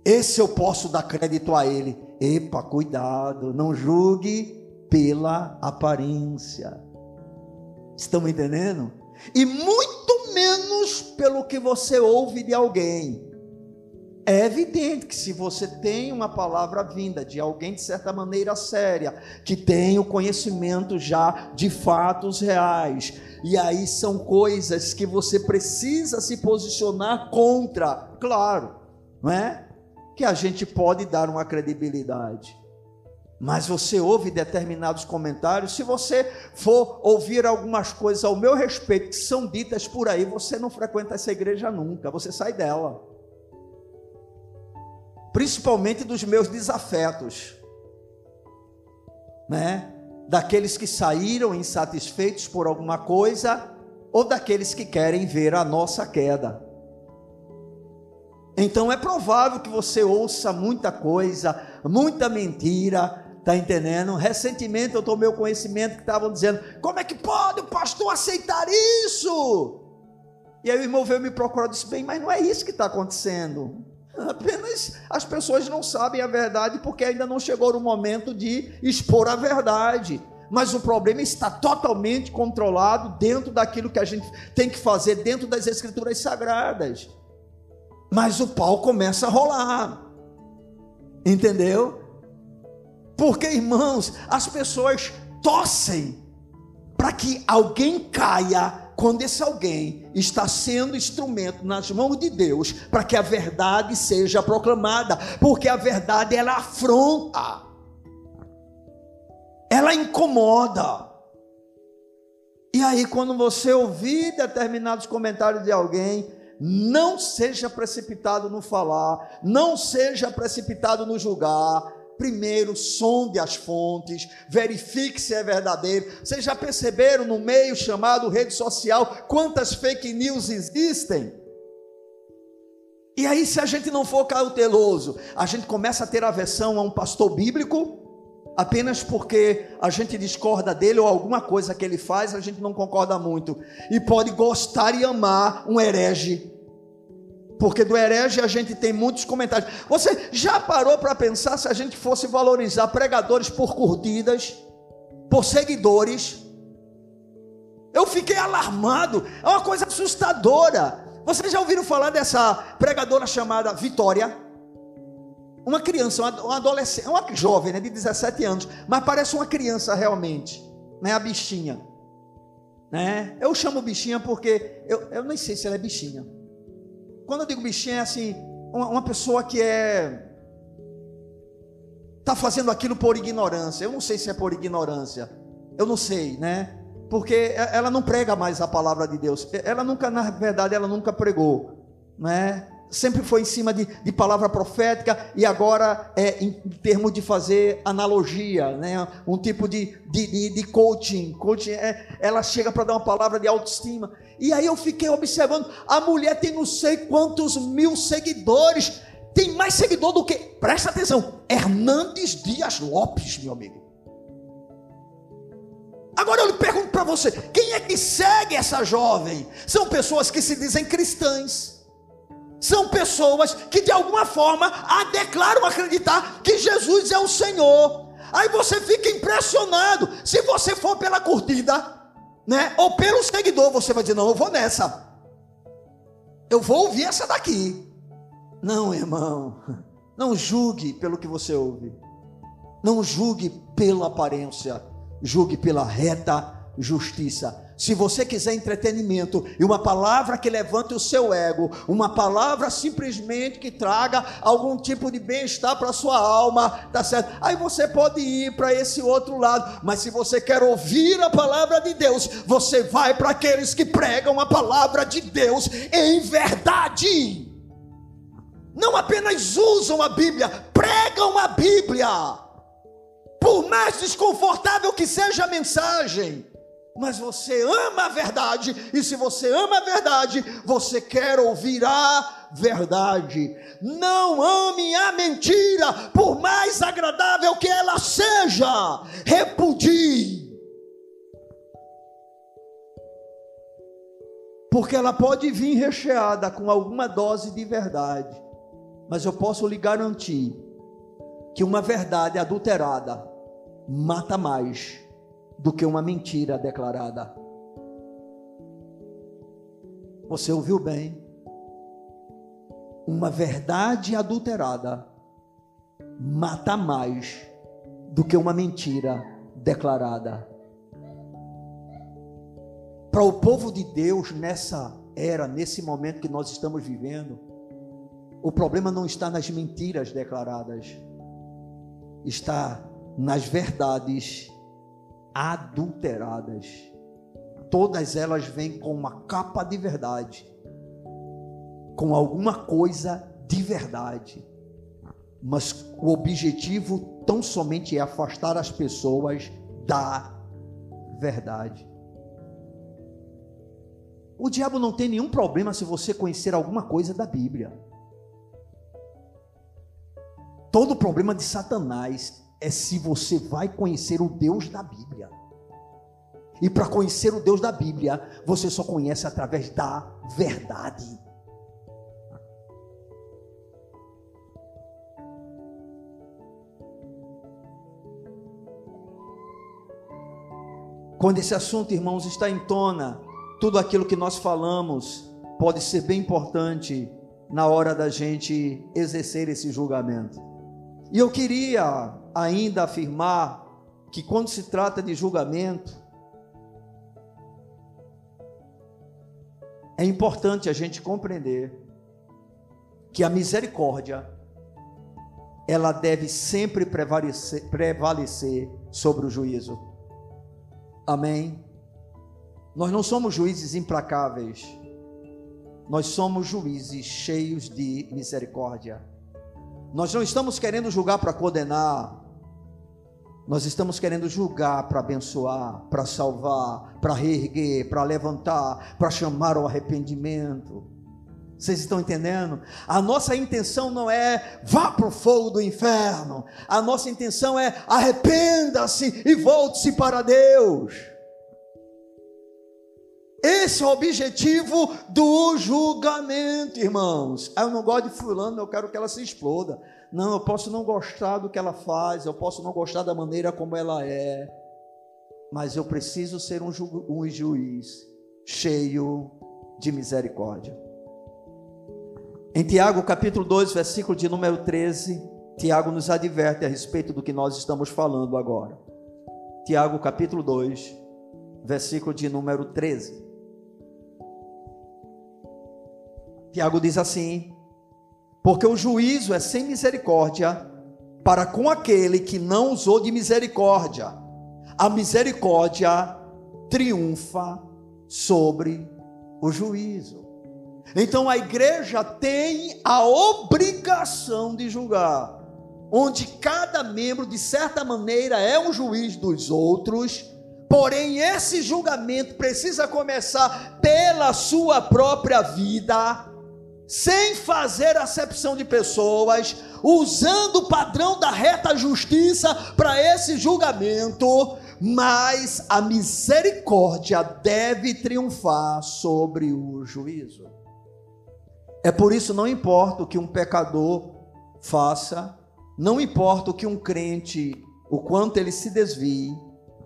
Esse eu posso dar crédito a ele. Epa, cuidado, não julgue pela aparência. Estão entendendo? E muito menos pelo que você ouve de alguém. É evidente que se você tem uma palavra vinda de alguém de certa maneira séria, que tem o conhecimento já de fatos reais, e aí são coisas que você precisa se posicionar contra, claro, não é? Que a gente pode dar uma credibilidade. Mas você ouve determinados comentários, se você for ouvir algumas coisas ao meu respeito que são ditas por aí, você não frequenta essa igreja nunca, você sai dela principalmente dos meus desafetos, né? Daqueles que saíram insatisfeitos por alguma coisa ou daqueles que querem ver a nossa queda. Então é provável que você ouça muita coisa, muita mentira, tá entendendo? Recentemente eu tomei o conhecimento que estavam dizendo: como é que pode o pastor aceitar isso? E aí o irmão veio me procurar e disse: bem, mas não é isso que está acontecendo. Apenas as pessoas não sabem a verdade porque ainda não chegou o momento de expor a verdade. Mas o problema está totalmente controlado dentro daquilo que a gente tem que fazer dentro das escrituras sagradas. Mas o pau começa a rolar. Entendeu? Porque, irmãos, as pessoas tossem para que alguém caia quando esse alguém está sendo instrumento nas mãos de Deus para que a verdade seja proclamada, porque a verdade ela afronta, ela incomoda. E aí, quando você ouvir determinados comentários de alguém, não seja precipitado no falar, não seja precipitado no julgar, primeiro sonde as fontes, verifique se é verdadeiro. Vocês já perceberam no meio chamado rede social quantas fake news existem? E aí, se a gente não for cauteloso, a gente começa a ter aversão a um pastor bíblico, apenas porque a gente discorda dele ou alguma coisa que ele faz, a gente não concorda muito, e pode gostar e amar um herege porque do herege a gente tem muitos comentários. Você já parou para pensar se a gente fosse valorizar pregadores por curtidas, por seguidores? Eu fiquei alarmado, é uma coisa assustadora. Vocês já ouviram falar dessa pregadora chamada Vitória? Uma criança, uma adolescente, uma jovem né, de 17 anos, mas parece uma criança realmente, né? A bichinha. Né? Eu chamo bichinha porque eu, eu nem sei se ela é bichinha. Quando eu digo bichinho, é assim, uma, uma pessoa que é. Está fazendo aquilo por ignorância. Eu não sei se é por ignorância. Eu não sei, né? Porque ela não prega mais a palavra de Deus. Ela nunca, na verdade, ela nunca pregou, né? Sempre foi em cima de, de palavra profética e agora é em, termos de fazer analogia, né? um tipo de, de, de, de coaching. coaching é, ela chega para dar uma palavra de autoestima. E aí eu fiquei observando: a mulher tem não sei quantos mil seguidores, tem mais seguidor do que, presta atenção, Hernandes Dias Lopes, meu amigo. Agora eu lhe pergunto para você: quem é que segue essa jovem? São pessoas que se dizem cristãs são pessoas que de alguma forma a declaram acreditar que Jesus é o Senhor. Aí você fica impressionado. Se você for pela curtida, né? Ou pelo seguidor, você vai dizer: "Não, eu vou nessa. Eu vou ouvir essa daqui". Não, irmão. Não julgue pelo que você ouve. Não julgue pela aparência. Julgue pela reta justiça. Se você quiser entretenimento e uma palavra que levante o seu ego, uma palavra simplesmente que traga algum tipo de bem-estar para a sua alma, tá certo? Aí você pode ir para esse outro lado, mas se você quer ouvir a palavra de Deus, você vai para aqueles que pregam a palavra de Deus em verdade. Não apenas usam a Bíblia, pregam a Bíblia. Por mais desconfortável que seja a mensagem, mas você ama a verdade, e se você ama a verdade, você quer ouvir a verdade. Não ame a mentira, por mais agradável que ela seja, repudie. Porque ela pode vir recheada com alguma dose de verdade, mas eu posso lhe garantir que uma verdade adulterada mata mais do que uma mentira declarada. Você ouviu bem? Uma verdade adulterada mata mais do que uma mentira declarada. Para o povo de Deus nessa era, nesse momento que nós estamos vivendo, o problema não está nas mentiras declaradas, está nas verdades adulteradas. Todas elas vêm com uma capa de verdade, com alguma coisa de verdade, mas o objetivo tão somente é afastar as pessoas da verdade. O diabo não tem nenhum problema se você conhecer alguma coisa da Bíblia. Todo o problema de Satanás é se você vai conhecer o Deus da Bíblia. E para conhecer o Deus da Bíblia, você só conhece através da verdade. Quando esse assunto, irmãos, está em tona, tudo aquilo que nós falamos pode ser bem importante na hora da gente exercer esse julgamento. E eu queria ainda afirmar que quando se trata de julgamento, é importante a gente compreender que a misericórdia ela deve sempre prevalecer, prevalecer sobre o juízo. Amém. Nós não somos juízes implacáveis, nós somos juízes cheios de misericórdia. Nós não estamos querendo julgar para condenar, nós estamos querendo julgar para abençoar, para salvar, para reerguer, para levantar, para chamar ao arrependimento. Vocês estão entendendo? A nossa intenção não é vá para o fogo do inferno. A nossa intenção é arrependa-se e volte-se para Deus. Esse é o objetivo do julgamento, irmãos. Ah, eu não gosto de fulano, eu quero que ela se exploda. Não, eu posso não gostar do que ela faz, eu posso não gostar da maneira como ela é, mas eu preciso ser um, ju um juiz cheio de misericórdia. Em Tiago capítulo 2, versículo de número 13, Tiago nos adverte a respeito do que nós estamos falando agora. Tiago capítulo 2, versículo de número 13. Tiago diz assim: Porque o juízo é sem misericórdia para com aquele que não usou de misericórdia. A misericórdia triunfa sobre o juízo. Então a igreja tem a obrigação de julgar, onde cada membro, de certa maneira, é um juiz dos outros Porém, esse julgamento precisa começar pela sua própria vida, sem fazer acepção de pessoas, usando o padrão da reta justiça para esse julgamento, mas a misericórdia deve triunfar sobre o juízo. É por isso não importa o que um pecador faça, não importa o que um crente, o quanto ele se desvie,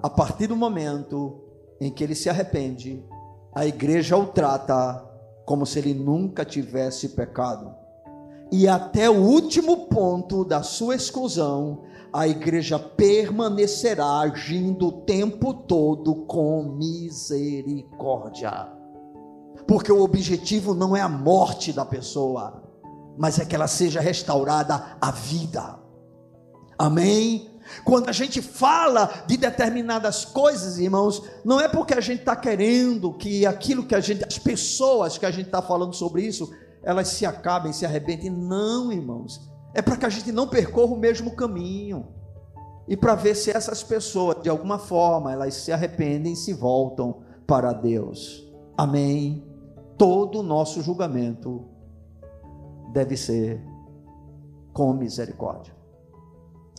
a partir do momento em que ele se arrepende, a igreja o trata como se ele nunca tivesse pecado. E até o último ponto da sua exclusão, a igreja permanecerá agindo o tempo todo com misericórdia. Porque o objetivo não é a morte da pessoa, mas é que ela seja restaurada à vida. Amém? Quando a gente fala de determinadas coisas, irmãos, não é porque a gente está querendo que aquilo que a gente, as pessoas que a gente está falando sobre isso, elas se acabem, se arrebentem. Não, irmãos. É para que a gente não percorra o mesmo caminho. E para ver se essas pessoas, de alguma forma, elas se arrependem e se voltam para Deus. Amém. Todo o nosso julgamento deve ser com misericórdia.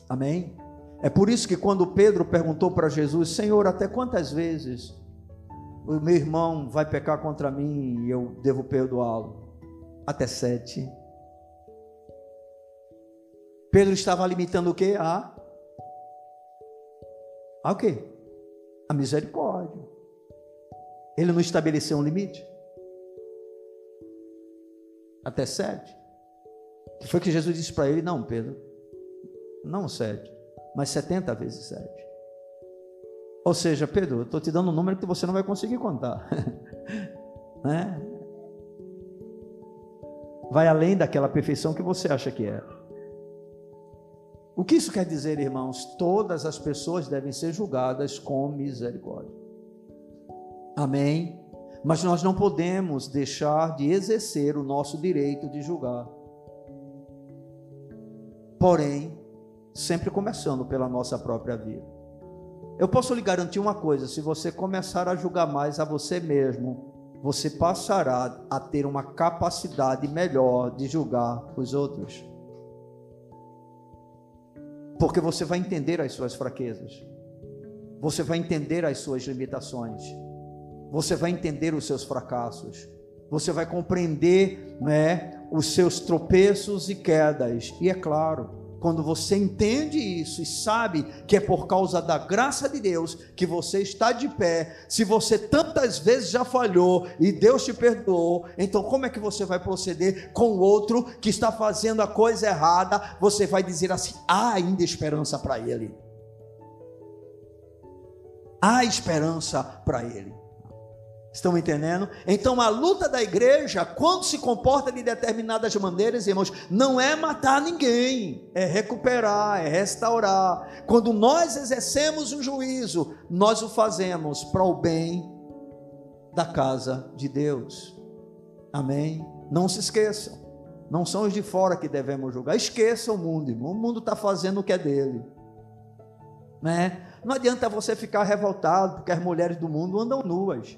Amém? É por isso que quando Pedro perguntou para Jesus, Senhor, até quantas vezes o meu irmão vai pecar contra mim e eu devo perdoá-lo? Até sete. Pedro estava limitando o que? A, a o quê? A misericórdia. Ele não estabeleceu um limite. Até sete. Que foi que Jesus disse para ele: Não, Pedro, não sete, mas setenta vezes sete. Ou seja, Pedro, eu estou te dando um número que você não vai conseguir contar. né? Vai além daquela perfeição que você acha que é. O que isso quer dizer, irmãos? Todas as pessoas devem ser julgadas com misericórdia. Amém? Mas nós não podemos deixar de exercer o nosso direito de julgar. Porém, sempre começando pela nossa própria vida. Eu posso lhe garantir uma coisa: se você começar a julgar mais a você mesmo, você passará a ter uma capacidade melhor de julgar os outros. Porque você vai entender as suas fraquezas, você vai entender as suas limitações, você vai entender os seus fracassos, você vai compreender né, os seus tropeços e quedas, e é claro, quando você entende isso e sabe que é por causa da graça de Deus que você está de pé, se você tantas vezes já falhou e Deus te perdoou, então como é que você vai proceder com o outro que está fazendo a coisa errada? Você vai dizer assim: há ainda esperança para ele. Há esperança para ele. Estão entendendo? Então a luta da igreja, quando se comporta de determinadas maneiras, irmãos, não é matar ninguém, é recuperar, é restaurar. Quando nós exercemos um juízo, nós o fazemos para o bem da casa de Deus. Amém? Não se esqueçam, não são os de fora que devemos julgar. Esqueça o mundo, irmão. O mundo está fazendo o que é dele. Né? Não adianta você ficar revoltado porque as mulheres do mundo andam nuas.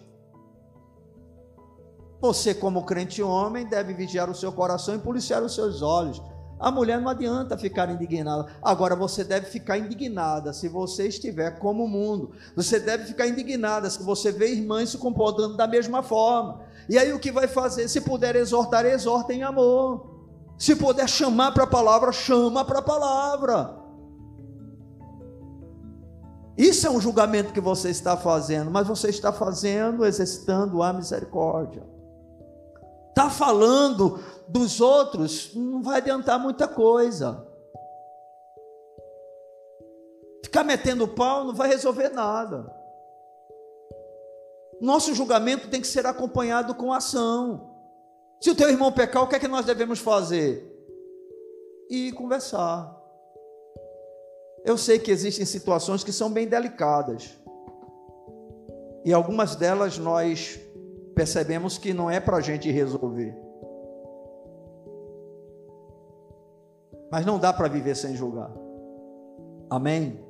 Você, como crente homem, deve vigiar o seu coração e policiar os seus olhos. A mulher não adianta ficar indignada. Agora você deve ficar indignada se você estiver como o mundo. Você deve ficar indignada se você vê irmãs se comportando da mesma forma. E aí o que vai fazer? Se puder exortar, exorta em amor. Se puder chamar para a palavra, chama para a palavra. Isso é um julgamento que você está fazendo, mas você está fazendo, exercitando a misericórdia está falando dos outros, não vai adiantar muita coisa. Ficar metendo pau não vai resolver nada. Nosso julgamento tem que ser acompanhado com ação. Se o teu irmão pecar, o que é que nós devemos fazer? E conversar. Eu sei que existem situações que são bem delicadas. E algumas delas nós percebemos que não é para a gente resolver. Mas não dá para viver sem julgar. Amém?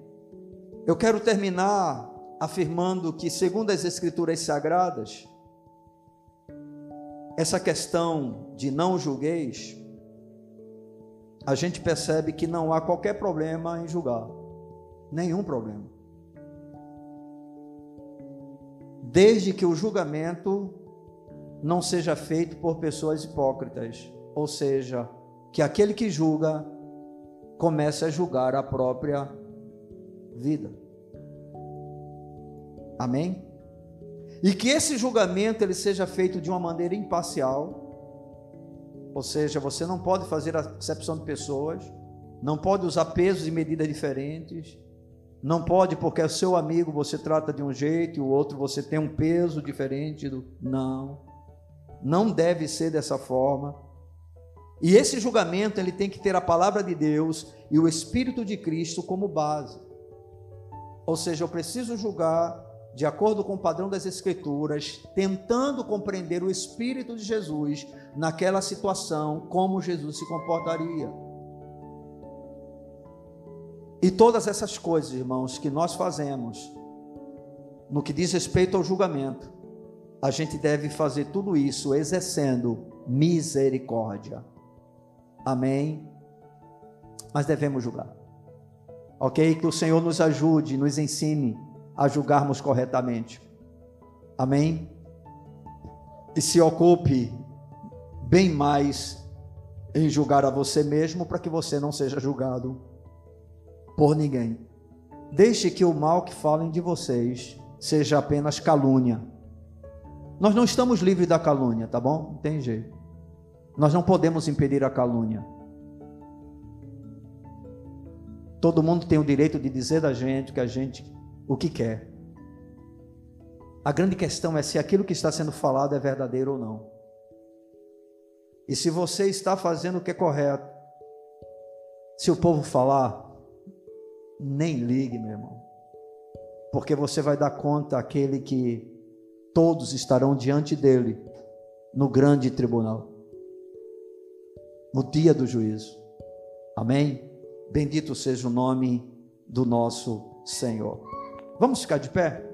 Eu quero terminar afirmando que, segundo as Escrituras Sagradas, essa questão de não julgueis, a gente percebe que não há qualquer problema em julgar. Nenhum problema. Desde que o julgamento não seja feito por pessoas hipócritas, ou seja, que aquele que julga comece a julgar a própria vida. Amém? E que esse julgamento ele seja feito de uma maneira imparcial, ou seja, você não pode fazer acepção de pessoas, não pode usar pesos e medidas diferentes, não pode porque é seu amigo você trata de um jeito e o outro você tem um peso diferente do não não deve ser dessa forma. E esse julgamento ele tem que ter a palavra de Deus e o Espírito de Cristo como base. Ou seja, eu preciso julgar de acordo com o padrão das Escrituras, tentando compreender o Espírito de Jesus naquela situação, como Jesus se comportaria. E todas essas coisas, irmãos, que nós fazemos, no que diz respeito ao julgamento, a gente deve fazer tudo isso exercendo misericórdia. Amém? Mas devemos julgar. Ok? Que o Senhor nos ajude, nos ensine a julgarmos corretamente. Amém? E se ocupe bem mais em julgar a você mesmo para que você não seja julgado por ninguém. Deixe que o mal que falem de vocês seja apenas calúnia nós não estamos livres da calúnia, tá bom? Não tem jeito. Nós não podemos impedir a calúnia. Todo mundo tem o direito de dizer da gente que a gente o que quer. A grande questão é se aquilo que está sendo falado é verdadeiro ou não. E se você está fazendo o que é correto, se o povo falar, nem ligue, meu irmão. Porque você vai dar conta àquele que todos estarão diante dele no grande tribunal, no dia do juízo. Amém? Bendito seja o nome do nosso Senhor. Vamos ficar de pé?